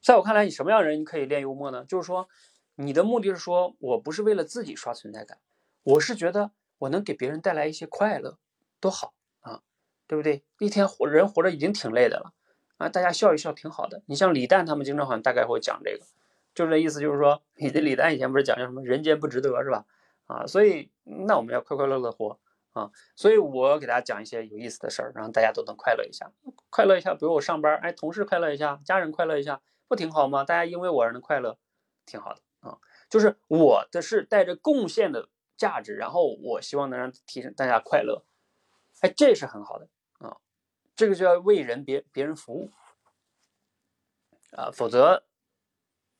在我看来，你什么样人你可以练幽默呢？就是说，你的目的是说我不是为了自己刷存在感，我是觉得我能给别人带来一些快乐，多好啊，对不对？一天活人活着已经挺累的了啊，大家笑一笑挺好的。你像李诞他们经常好像大概会讲这个。就是这意思，就是说，你的李诞以前不是讲叫什么“人间不值得”是吧？啊，所以那我们要快快乐乐活啊，所以我给大家讲一些有意思的事儿，让大家都能快乐一下。快乐一下，比如我上班，哎，同事快乐一下，家人快乐一下，不挺好吗？大家因为我而能快乐，挺好的啊。就是我的是带着贡献的价值，然后我希望能让提升大家快乐，哎，这是很好的啊。这个就要为人别别人服务啊，否则，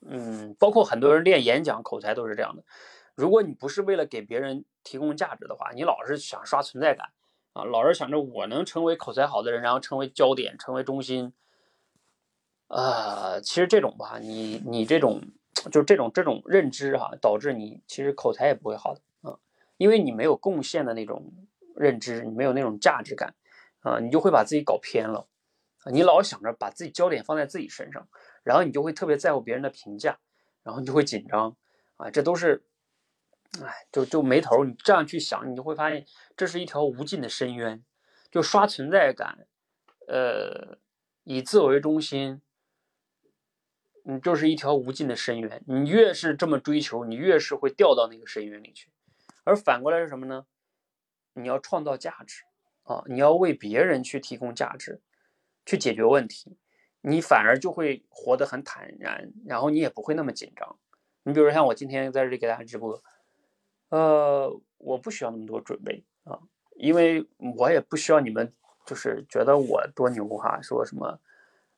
嗯，包括很多人练演讲口才都是这样的。如果你不是为了给别人提供价值的话，你老是想刷存在感啊，老是想着我能成为口才好的人，然后成为焦点，成为中心，呃，其实这种吧，你你这种就这种这种认知哈，导致你其实口才也不会好的啊，因为你没有贡献的那种认知，你没有那种价值感啊，你就会把自己搞偏了，你老想着把自己焦点放在自己身上，然后你就会特别在乎别人的评价，然后你就会紧张啊，这都是。哎，就就没头。你这样去想，你就会发现这是一条无尽的深渊。就刷存在感，呃，以自我为中心，你，就是一条无尽的深渊。你越是这么追求，你越是会掉到那个深渊里去。而反过来是什么呢？你要创造价值啊，你要为别人去提供价值，去解决问题，你反而就会活得很坦然，然后你也不会那么紧张。你比如说像我今天在这里给大家直播。呃，我不需要那么多准备啊，因为我也不需要你们就是觉得我多牛哈，说什么，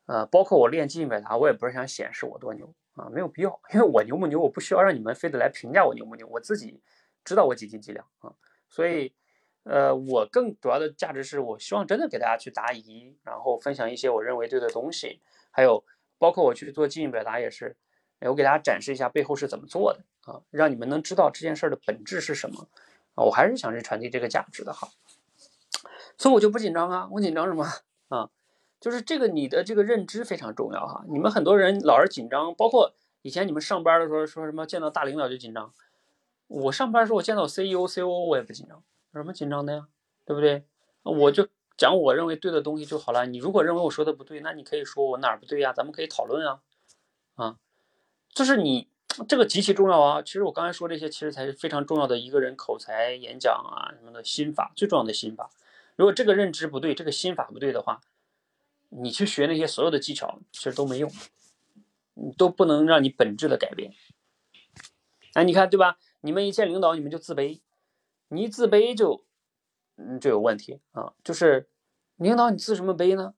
呃，包括我练记忆表达，我也不是想显示我多牛啊，没有必要，因为我牛不牛，我不需要让你们非得来评价我牛不牛，我自己知道我几斤几两啊，所以，呃，我更主要的价值是我希望真的给大家去答疑，然后分享一些我认为对的东西，还有包括我去做记忆表达也是。我给大家展示一下背后是怎么做的啊，让你们能知道这件事儿的本质是什么啊。我还是想去传递这个价值的哈，所以我就不紧张啊。我紧张什么啊？就是这个你的这个认知非常重要哈。你们很多人老是紧张，包括以前你们上班的时候说什么见到大领导就紧张。我上班的时候我见到 CEO、COO 我也不紧张，有什么紧张的呀？对不对？我就讲我认为对的东西就好了。你如果认为我说的不对，那你可以说我哪儿不对呀？咱们可以讨论啊，啊。就是你这个极其重要啊！其实我刚才说这些，其实才是非常重要的一个人口才、演讲啊什么的心法，最重要的心法。如果这个认知不对，这个心法不对的话，你去学那些所有的技巧，其实都没用，都不能让你本质的改变。哎，你看对吧？你们一见领导，你们就自卑，你一自卑就嗯就有问题啊！就是领导你自什么卑呢？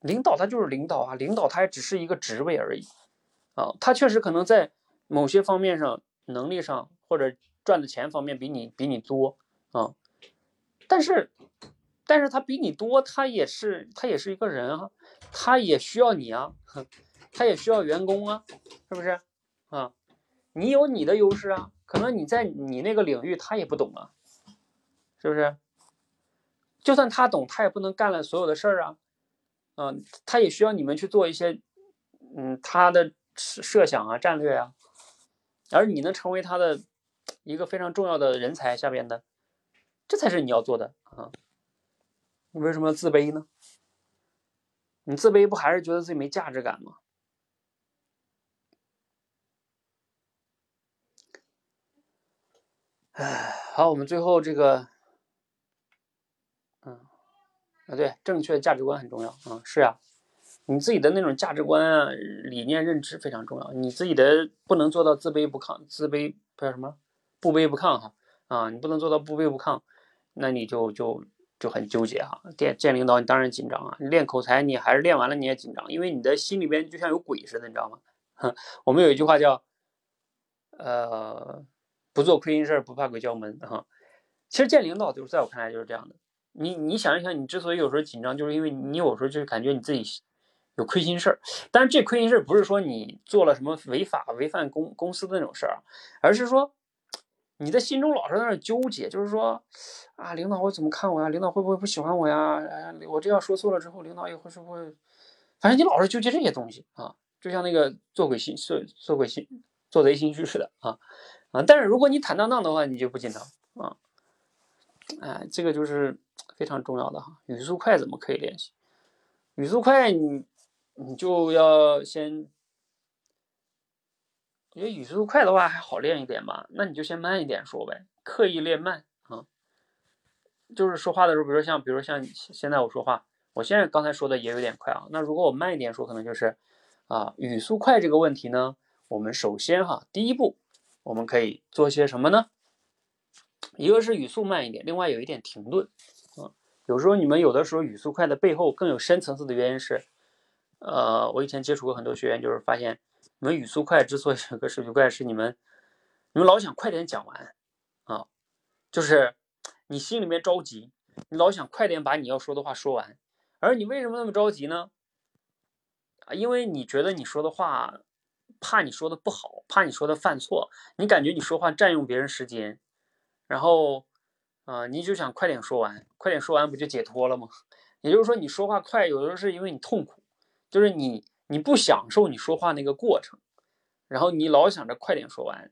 领导他就是领导啊，领导他也只是一个职位而已。啊，他确实可能在某些方面上、能力上或者赚的钱方面比你比你多啊，但是，但是他比你多，他也是他也是一个人啊，他也需要你啊，他也需要员工啊，是不是啊？你有你的优势啊，可能你在你那个领域他也不懂啊，是不是？就算他懂，他也不能干了所有的事儿啊，嗯，他也需要你们去做一些，嗯，他的。设想啊，战略啊，而你能成为他的一个非常重要的人才下边的，这才是你要做的啊！你为什么要自卑呢？你自卑不还是觉得自己没价值感吗？哎，好，我们最后这个，嗯，啊，对，正确的价值观很重要啊，是呀。你自己的那种价值观啊、理念、认知非常重要。你自己的不能做到自卑不亢，自卑不叫什么，不卑不亢哈啊，你不能做到不卑不亢，那你就就就很纠结哈。见见领导，你当然紧张啊。练口才，你还是练完了你也紧张，因为你的心里边就像有鬼似的，你知道吗？我们有一句话叫，呃，不做亏心事儿，不怕鬼叫门哈。其实见领导就是在我看来就是这样的。你你想一想，你之所以有时候紧张，就是因为你有时候就是感觉你自己。有亏心事儿，但是这亏心事儿不是说你做了什么违法、违反公公司的那种事儿，而是说你的心中老是在那纠结，就是说啊，领导会怎么看我呀？领导会不会不喜欢我呀？哎，我这样说错了之后，领导也会是不会？反正你老是纠结这些东西啊，就像那个做鬼心、做做鬼心、做贼心虚似的啊啊！但是如果你坦荡荡的话，你就不紧张啊。哎，这个就是非常重要的哈。语速快怎么可以练习？语速快你。你就要先，我觉得语速快的话还好练一点吧，那你就先慢一点说呗，刻意练慢啊。就是说话的时候，比如说像，比如说像现在我说话，我现在刚才说的也有点快啊。那如果我慢一点说，可能就是啊，语速快这个问题呢，我们首先哈，第一步我们可以做些什么呢？一个是语速慢一点，另外有一点停顿啊。有时候你们有的时候语速快的背后更有深层次的原因是，呃，我以前接触过很多学员，就是发现你们语速快之所以有个语速快，是你们你们老想快点讲完啊，就是你心里面着急，你老想快点把你要说的话说完。而你为什么那么着急呢？啊，因为你觉得你说的话，怕你说的不好，怕你说的犯错，你感觉你说话占用别人时间。然后，啊，你就想快点说完，快点说完不就解脱了吗？也就是说，你说话快，有的时候是因为你痛苦，就是你你不享受你说话那个过程，然后你老想着快点说完，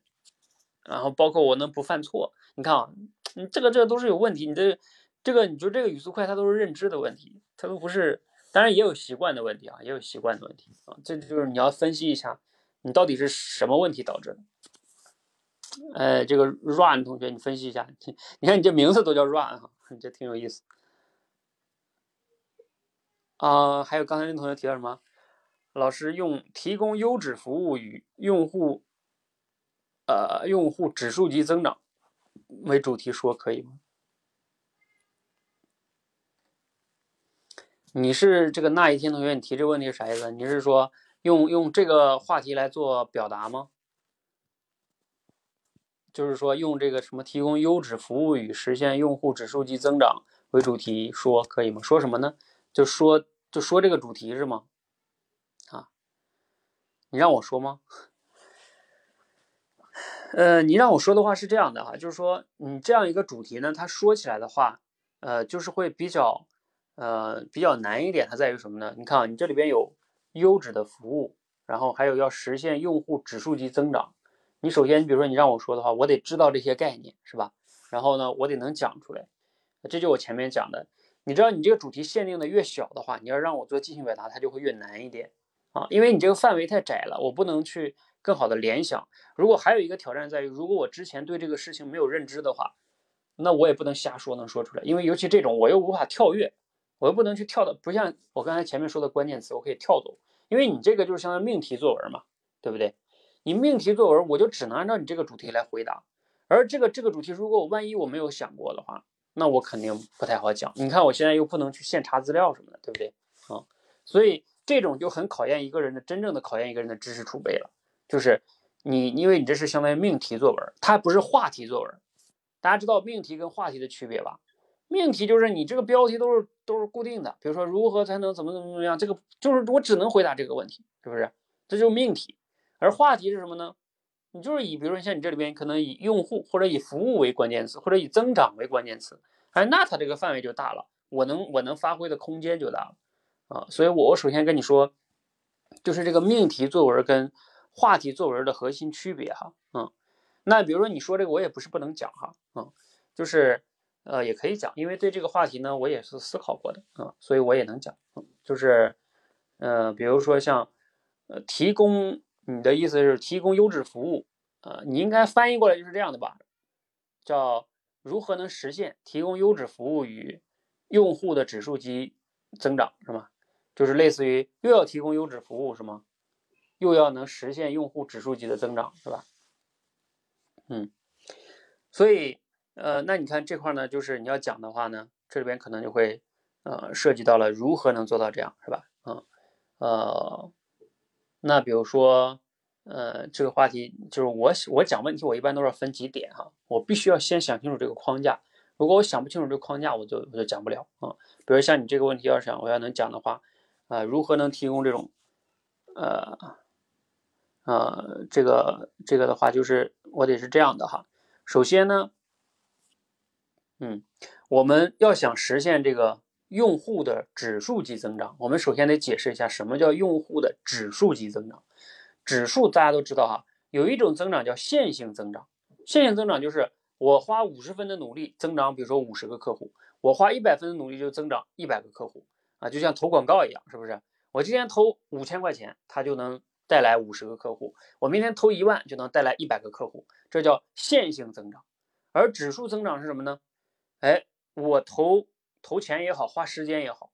然后包括我能不犯错，你看啊，你这个这个都是有问题，你这这个你就这个语速快，它都是认知的问题，它都不是，当然也有习惯的问题啊，也有习惯的问题啊，这就是你要分析一下，你到底是什么问题导致的。呃，这个 run 同学，你分析一下，你看你这名字都叫 run 哈，这挺有意思。啊，还有刚才那同学提到什么？老师用提供优质服务与用户，呃，用户指数级增长为主题说可以吗？你是这个那一天同学，你提这个问题是啥意思？你是说用用这个话题来做表达吗？就是说，用这个什么提供优质服务与实现用户指数级增长为主题说可以吗？说什么呢？就说就说这个主题是吗？啊，你让我说吗？呃，你让我说的话是这样的哈，就是说你这样一个主题呢，它说起来的话，呃，就是会比较呃比较难一点。它在于什么呢？你看啊，你这里边有优质的服务，然后还有要实现用户指数级增长。你首先，比如说你让我说的话，我得知道这些概念，是吧？然后呢，我得能讲出来。这就我前面讲的，你知道你这个主题限定的越小的话，你要让我做即兴表达，它就会越难一点啊，因为你这个范围太窄了，我不能去更好的联想。如果还有一个挑战在于，如果我之前对这个事情没有认知的话，那我也不能瞎说能说出来，因为尤其这种我又无法跳跃，我又不能去跳的，不像我刚才前面说的关键词，我可以跳走，因为你这个就是相当于命题作文嘛，对不对？你命题作文，我就只能按照你这个主题来回答。而这个这个主题，如果我万一我没有想过的话，那我肯定不太好讲。你看我现在又不能去现查资料什么的，对不对？啊，所以这种就很考验一个人的真正的考验一个人的知识储备了。就是你，因为你这是相当于命题作文，它不是话题作文。大家知道命题跟话题的区别吧？命题就是你这个标题都是都是固定的，比如说如何才能怎么怎么怎么样，这个就是我只能回答这个问题，是不是？这就是命题。而话题是什么呢？你就是以，比如说像你这里边可能以用户或者以服务为关键词，或者以增长为关键词，哎，那它这个范围就大了，我能我能发挥的空间就大了啊。所以，我我首先跟你说，就是这个命题作文跟话题作文的核心区别哈，嗯，那比如说你说这个，我也不是不能讲哈，嗯，就是呃也可以讲，因为对这个话题呢，我也是思考过的啊，所以我也能讲，嗯，就是呃，比如说像呃提供。你的意思是提供优质服务，呃，你应该翻译过来就是这样的吧？叫如何能实现提供优质服务与用户的指数级增长，是吗？就是类似于又要提供优质服务，是吗？又要能实现用户指数级的增长，是吧？嗯，所以，呃，那你看这块呢，就是你要讲的话呢，这里边可能就会，呃，涉及到了如何能做到这样，是吧？嗯，呃。那比如说，呃，这个话题就是我我讲问题，我一般都是分几点哈，我必须要先想清楚这个框架。如果我想不清楚这个框架，我就我就讲不了啊。比如像你这个问题，要想我要能讲的话，啊，如何能提供这种，呃，呃，这个这个的话，就是我得是这样的哈。首先呢，嗯，我们要想实现这个。用户的指数级增长，我们首先得解释一下什么叫用户的指数级增长。指数大家都知道哈，有一种增长叫线性增长。线性增长就是我花五十分的努力增长，比如说五十个客户；我花一百分的努力就增长一百个客户啊，就像投广告一样，是不是？我今天投五千块钱，它就能带来五十个客户；我明天投一万就能带来一百个客户，这叫线性增长。而指数增长是什么呢？哎，我投。投钱也好，花时间也好，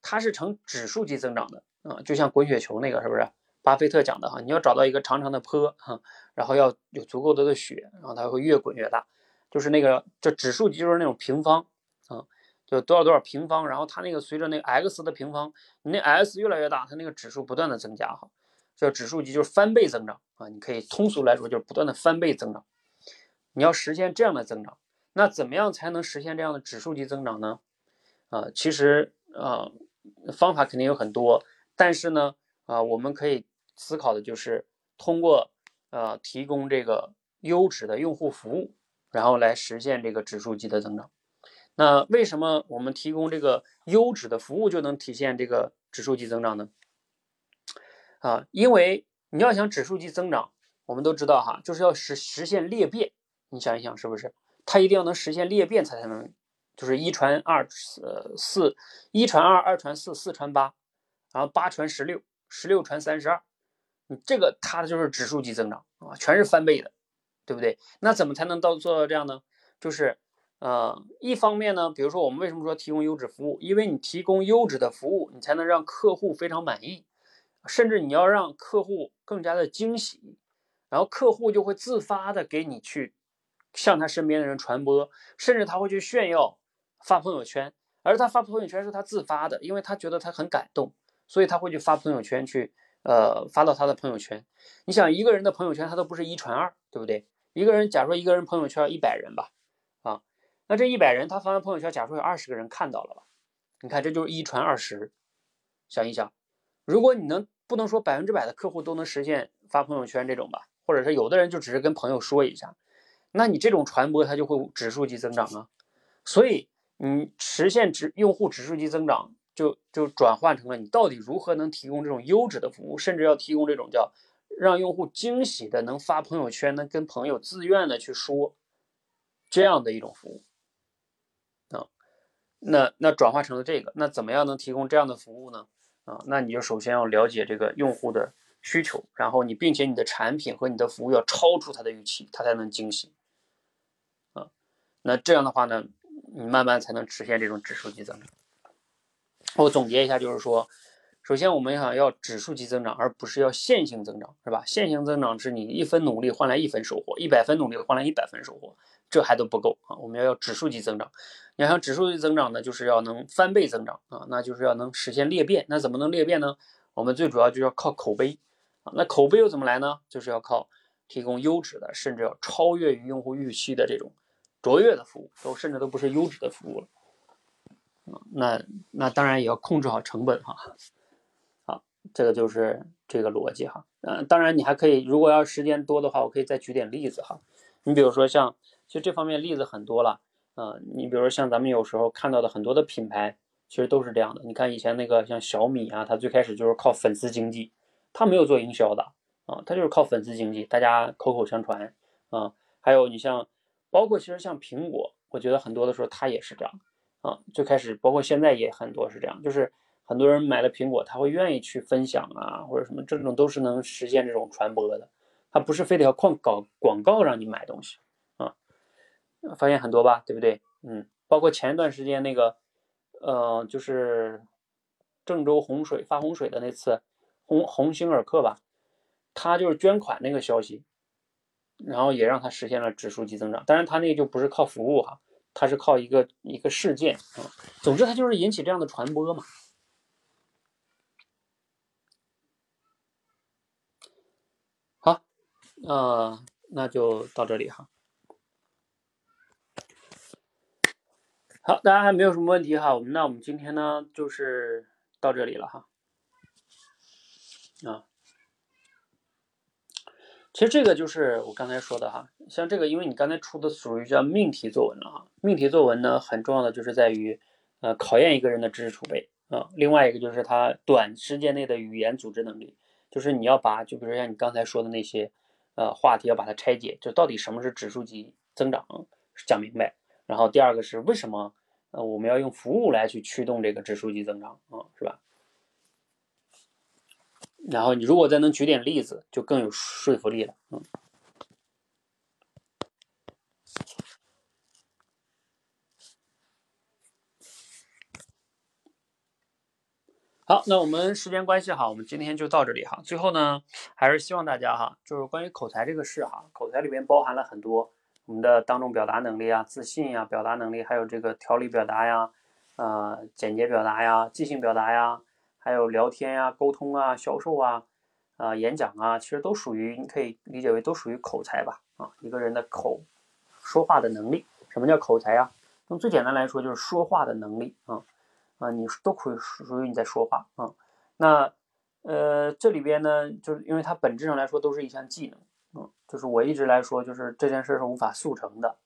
它是呈指数级增长的啊，就像滚雪球那个是不是？巴菲特讲的哈，你要找到一个长长的坡哈，然后要有足够多的雪，然后它会越滚越大。就是那个这指数级就是那种平方啊，就多少多少平方，然后它那个随着那个 x 的平方，你那 s 越来越大，它那个指数不断的增加哈，叫指数级就是翻倍增长啊。你可以通俗来说就是不断的翻倍增长。你要实现这样的增长，那怎么样才能实现这样的指数级增长呢？啊，其实啊方法肯定有很多，但是呢啊我们可以。思考的就是通过呃提供这个优质的用户服务，然后来实现这个指数级的增长。那为什么我们提供这个优质的服务就能体现这个指数级增长呢？啊，因为你要想指数级增长，我们都知道哈，就是要实实现裂变。你想一想，是不是？它一定要能实现裂变，才才能就是一传二，呃四一传二，二传四，四传八，然后八传十六，十六传三十二。你这个它的就是指数级增长啊，全是翻倍的，对不对？那怎么才能到做到这样呢？就是，呃，一方面呢，比如说我们为什么说提供优质服务？因为你提供优质的服务，你才能让客户非常满意，甚至你要让客户更加的惊喜，然后客户就会自发的给你去向他身边的人传播，甚至他会去炫耀发朋友圈，而他发朋友圈是他自发的，因为他觉得他很感动，所以他会去发朋友圈去。呃，发到他的朋友圈。你想一个人的朋友圈，他都不是一传二，对不对？一个人，假如说一个人朋友圈一百人吧，啊，那这一百人他发完朋友圈，假如说有二十个人看到了？你看这就是一传二十。想一想，如果你能不能说百分之百的客户都能实现发朋友圈这种吧，或者是有的人就只是跟朋友说一下，那你这种传播它就会指数级增长啊。所以你实现指用户指数级增长。就就转换成了你到底如何能提供这种优质的服务，甚至要提供这种叫让用户惊喜的，能发朋友圈，能跟朋友自愿的去说这样的一种服务啊。那那转化成了这个，那怎么样能提供这样的服务呢？啊，那你就首先要了解这个用户的需求，然后你并且你的产品和你的服务要超出他的预期，他才能惊喜啊。那这样的话呢，你慢慢才能实现这种指数级增长。我总结一下，就是说，首先我们想要指数级增长，而不是要线性增长，是吧？线性增长是你一分努力换来一分收获，一百分努力换来一百分收获，这还都不够啊！我们要要指数级增长。你要想指数级增长呢，就是要能翻倍增长啊，那就是要能实现裂变。那怎么能裂变呢？我们最主要就要靠口碑啊。那口碑又怎么来呢？就是要靠提供优质的，甚至要超越于用户预期的这种卓越的服务，都甚至都不是优质的服务了。那那当然也要控制好成本哈，好，这个就是这个逻辑哈。嗯，当然你还可以，如果要时间多的话，我可以再举点例子哈。你比如说像，其实这方面例子很多了，嗯，你比如说像咱们有时候看到的很多的品牌，其实都是这样的。你看以前那个像小米啊，它最开始就是靠粉丝经济，它没有做营销的啊，它就是靠粉丝经济，大家口口相传啊。还有你像，包括其实像苹果，我觉得很多的时候它也是这样。啊，最开始包括现在也很多是这样，就是很多人买了苹果，他会愿意去分享啊，或者什么，这种都是能实现这种传播的。他不是非得要靠搞广告让你买东西啊，发现很多吧，对不对？嗯，包括前一段时间那个，呃，就是郑州洪水发洪水的那次，鸿鸿星尔克吧，他就是捐款那个消息，然后也让他实现了指数级增长。当然，他那个就不是靠服务哈。它是靠一个一个事件啊，总之它就是引起这样的传播嘛。好，呃，那就到这里哈。好，大家还没有什么问题哈，我们那我们今天呢就是到这里了哈。啊。其实这个就是我刚才说的哈，像这个，因为你刚才出的属于叫命题作文了哈。命题作文呢，很重要的就是在于，呃，考验一个人的知识储备啊。另外一个就是他短时间内的语言组织能力，就是你要把，就比如像你刚才说的那些，呃，话题要把它拆解，就到底什么是指数级增长讲明白。然后第二个是为什么，呃，我们要用服务来去驱动这个指数级增长啊，是吧？然后你如果再能举点例子，就更有说服力了。嗯。好，那我们时间关系哈，我们今天就到这里哈。最后呢，还是希望大家哈，就是关于口才这个事哈，口才里边包含了很多我们的当众表达能力啊、自信呀、表达能力，还有这个条理表达呀、呃简洁表达呀、即兴表达呀，还有聊天啊、沟通啊、销售啊、啊演讲啊，其实都属于你可以理解为都属于口才吧啊，一个人的口说话的能力。什么叫口才啊？用最简单来说，就是说话的能力啊。啊，你都可以属于你在说话啊。那呃，这里边呢，就是因为它本质上来说都是一项技能，嗯，就是我一直来说，就是这件事是无法速成的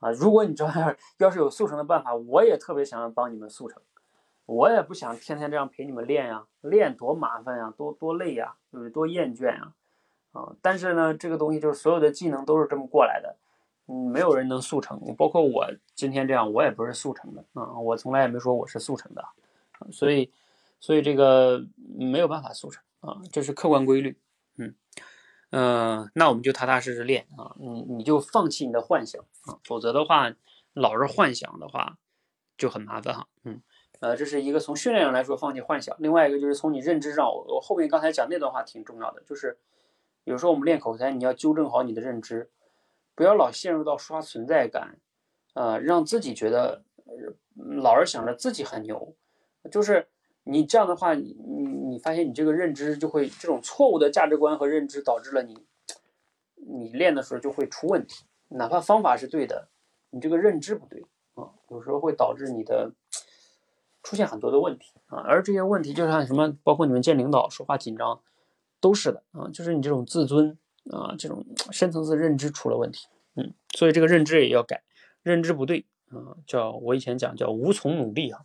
啊。如果你这玩意儿要是有速成的办法，我也特别想要帮你们速成，我也不想天天这样陪你们练呀，练多麻烦呀，多多累呀，对多厌倦呀，啊。但是呢，这个东西就是所有的技能都是这么过来的。嗯，没有人能速成，包括我今天这样，我也不是速成的啊，我从来也没说我是速成的，所以，所以这个没有办法速成啊，这是客观规律。嗯，嗯，那我们就踏踏实实练啊，你你就放弃你的幻想啊，否则的话，老是幻想的话就很麻烦哈。嗯，呃，这是一个从训练上来说放弃幻想，另外一个就是从你认知上，我我后面刚才讲那段话挺重要的，就是有时候我们练口才，你要纠正好你的认知。不要老陷入到刷存在感，呃，让自己觉得老是想着自己很牛，就是你这样的话，你你发现你这个认知就会这种错误的价值观和认知导致了你，你练的时候就会出问题，哪怕方法是对的，你这个认知不对啊，有时候会导致你的出现很多的问题啊，而这些问题就像什么，包括你们见领导说话紧张，都是的啊，就是你这种自尊。啊，这种深层次认知出了问题，嗯，所以这个认知也要改，认知不对啊，叫我以前讲叫无从努力哈，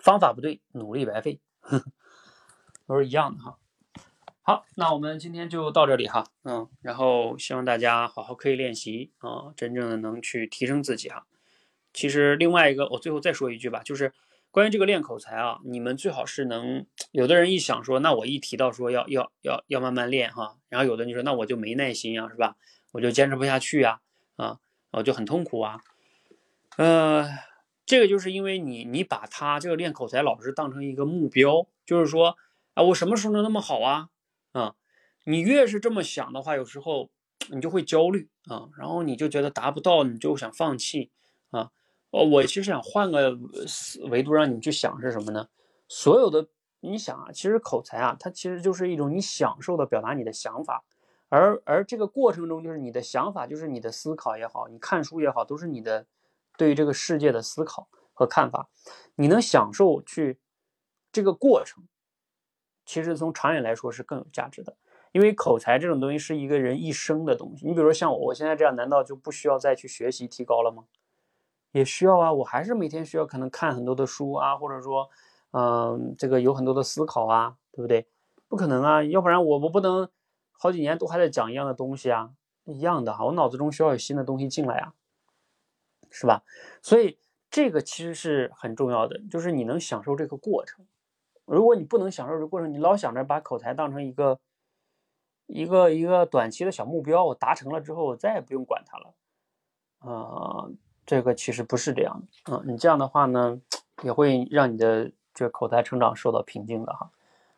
方法不对，努力白费，都是一样的哈。好，那我们今天就到这里哈，嗯，然后希望大家好好刻意练习啊，真正的能去提升自己哈。其实另外一个，我最后再说一句吧，就是。关于这个练口才啊，你们最好是能有的人一想说，那我一提到说要要要要慢慢练哈，然后有的你说那我就没耐心呀，是吧？我就坚持不下去呀，啊，我就很痛苦啊。呃，这个就是因为你你把他这个练口才老师当成一个目标，就是说啊，我什么时候能那么好啊？啊，你越是这么想的话，有时候你就会焦虑啊，然后你就觉得达不到，你就想放弃。哦，我其实想换个维度让你们去想是什么呢？所有的你想啊，其实口才啊，它其实就是一种你享受的表达你的想法，而而这个过程中就是你的想法，就是你的思考也好，你看书也好，都是你的对于这个世界的思考和看法。你能享受去这个过程，其实从长远来说是更有价值的，因为口才这种东西是一个人一生的东西。你比如说像我，我现在这样，难道就不需要再去学习提高了吗？也需要啊，我还是每天需要可能看很多的书啊，或者说，嗯，这个有很多的思考啊，对不对？不可能啊，要不然我我不能好几年都还在讲一样的东西啊，一样的哈，我脑子中需要有新的东西进来啊，是吧？所以这个其实是很重要的，就是你能享受这个过程。如果你不能享受这个过程，你老想着把口才当成一个一个一个短期的小目标，我达成了之后，我再也不用管它了，啊。这个其实不是这样的，嗯，你这样的话呢，也会让你的这个口才成长受到瓶颈的哈，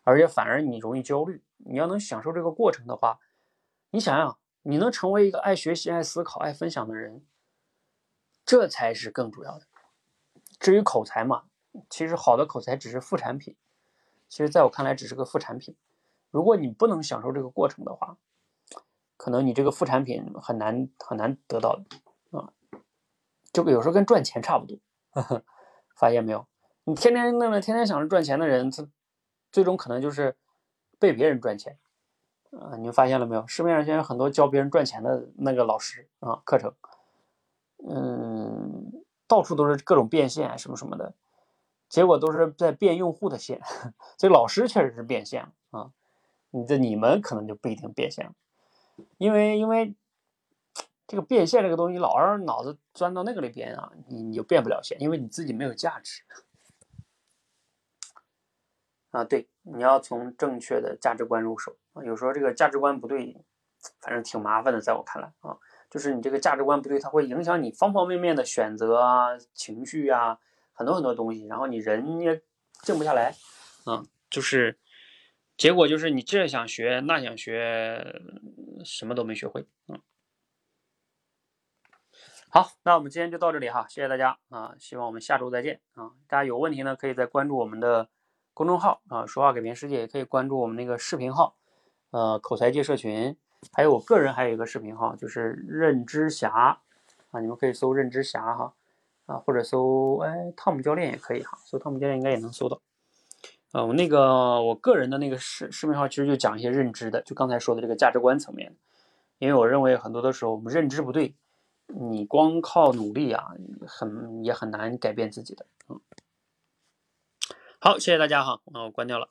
而且反而你容易焦虑。你要能享受这个过程的话，你想想，你能成为一个爱学习、爱思考、爱分享的人，这才是更主要的。至于口才嘛，其实好的口才只是副产品，其实在我看来只是个副产品。如果你不能享受这个过程的话，可能你这个副产品很难很难得到的。就有时候跟赚钱差不多，发现没有？你天天那么天天想着赚钱的人，他最终可能就是被别人赚钱啊！你们发现了没有？市面上现在很多教别人赚钱的那个老师啊，课程，嗯，到处都是各种变现什么什么的，结果都是在变用户的现，所以老师确实是变现了啊！你这你们可能就不一定变现了，因为因为。这个变现这个东西，老是脑子钻到那个里边啊，你你就变不了现，因为你自己没有价值啊。对，你要从正确的价值观入手啊。有时候这个价值观不对，反正挺麻烦的，在我看来啊，就是你这个价值观不对，它会影响你方方面面的选择啊、情绪啊，很多很多东西，然后你人也静不下来啊，就是结果就是你这想学那想学，什么都没学会，嗯。好，那我们今天就到这里哈，谢谢大家啊，希望我们下周再见啊。大家有问题呢，可以再关注我们的公众号啊，说话改变世界，也可以关注我们那个视频号，呃，口才界社群，还有我个人还有一个视频号，就是认知侠啊，你们可以搜认知侠哈。啊，或者搜哎汤姆教练也可以哈，搜汤姆教练应该也能搜到。啊，我那个我个人的那个视视频号其实就讲一些认知的，就刚才说的这个价值观层面。因为我认为很多的时候我们认知不对，你光靠努力啊，很也很难改变自己的。嗯，好，谢谢大家哈，那我关掉了。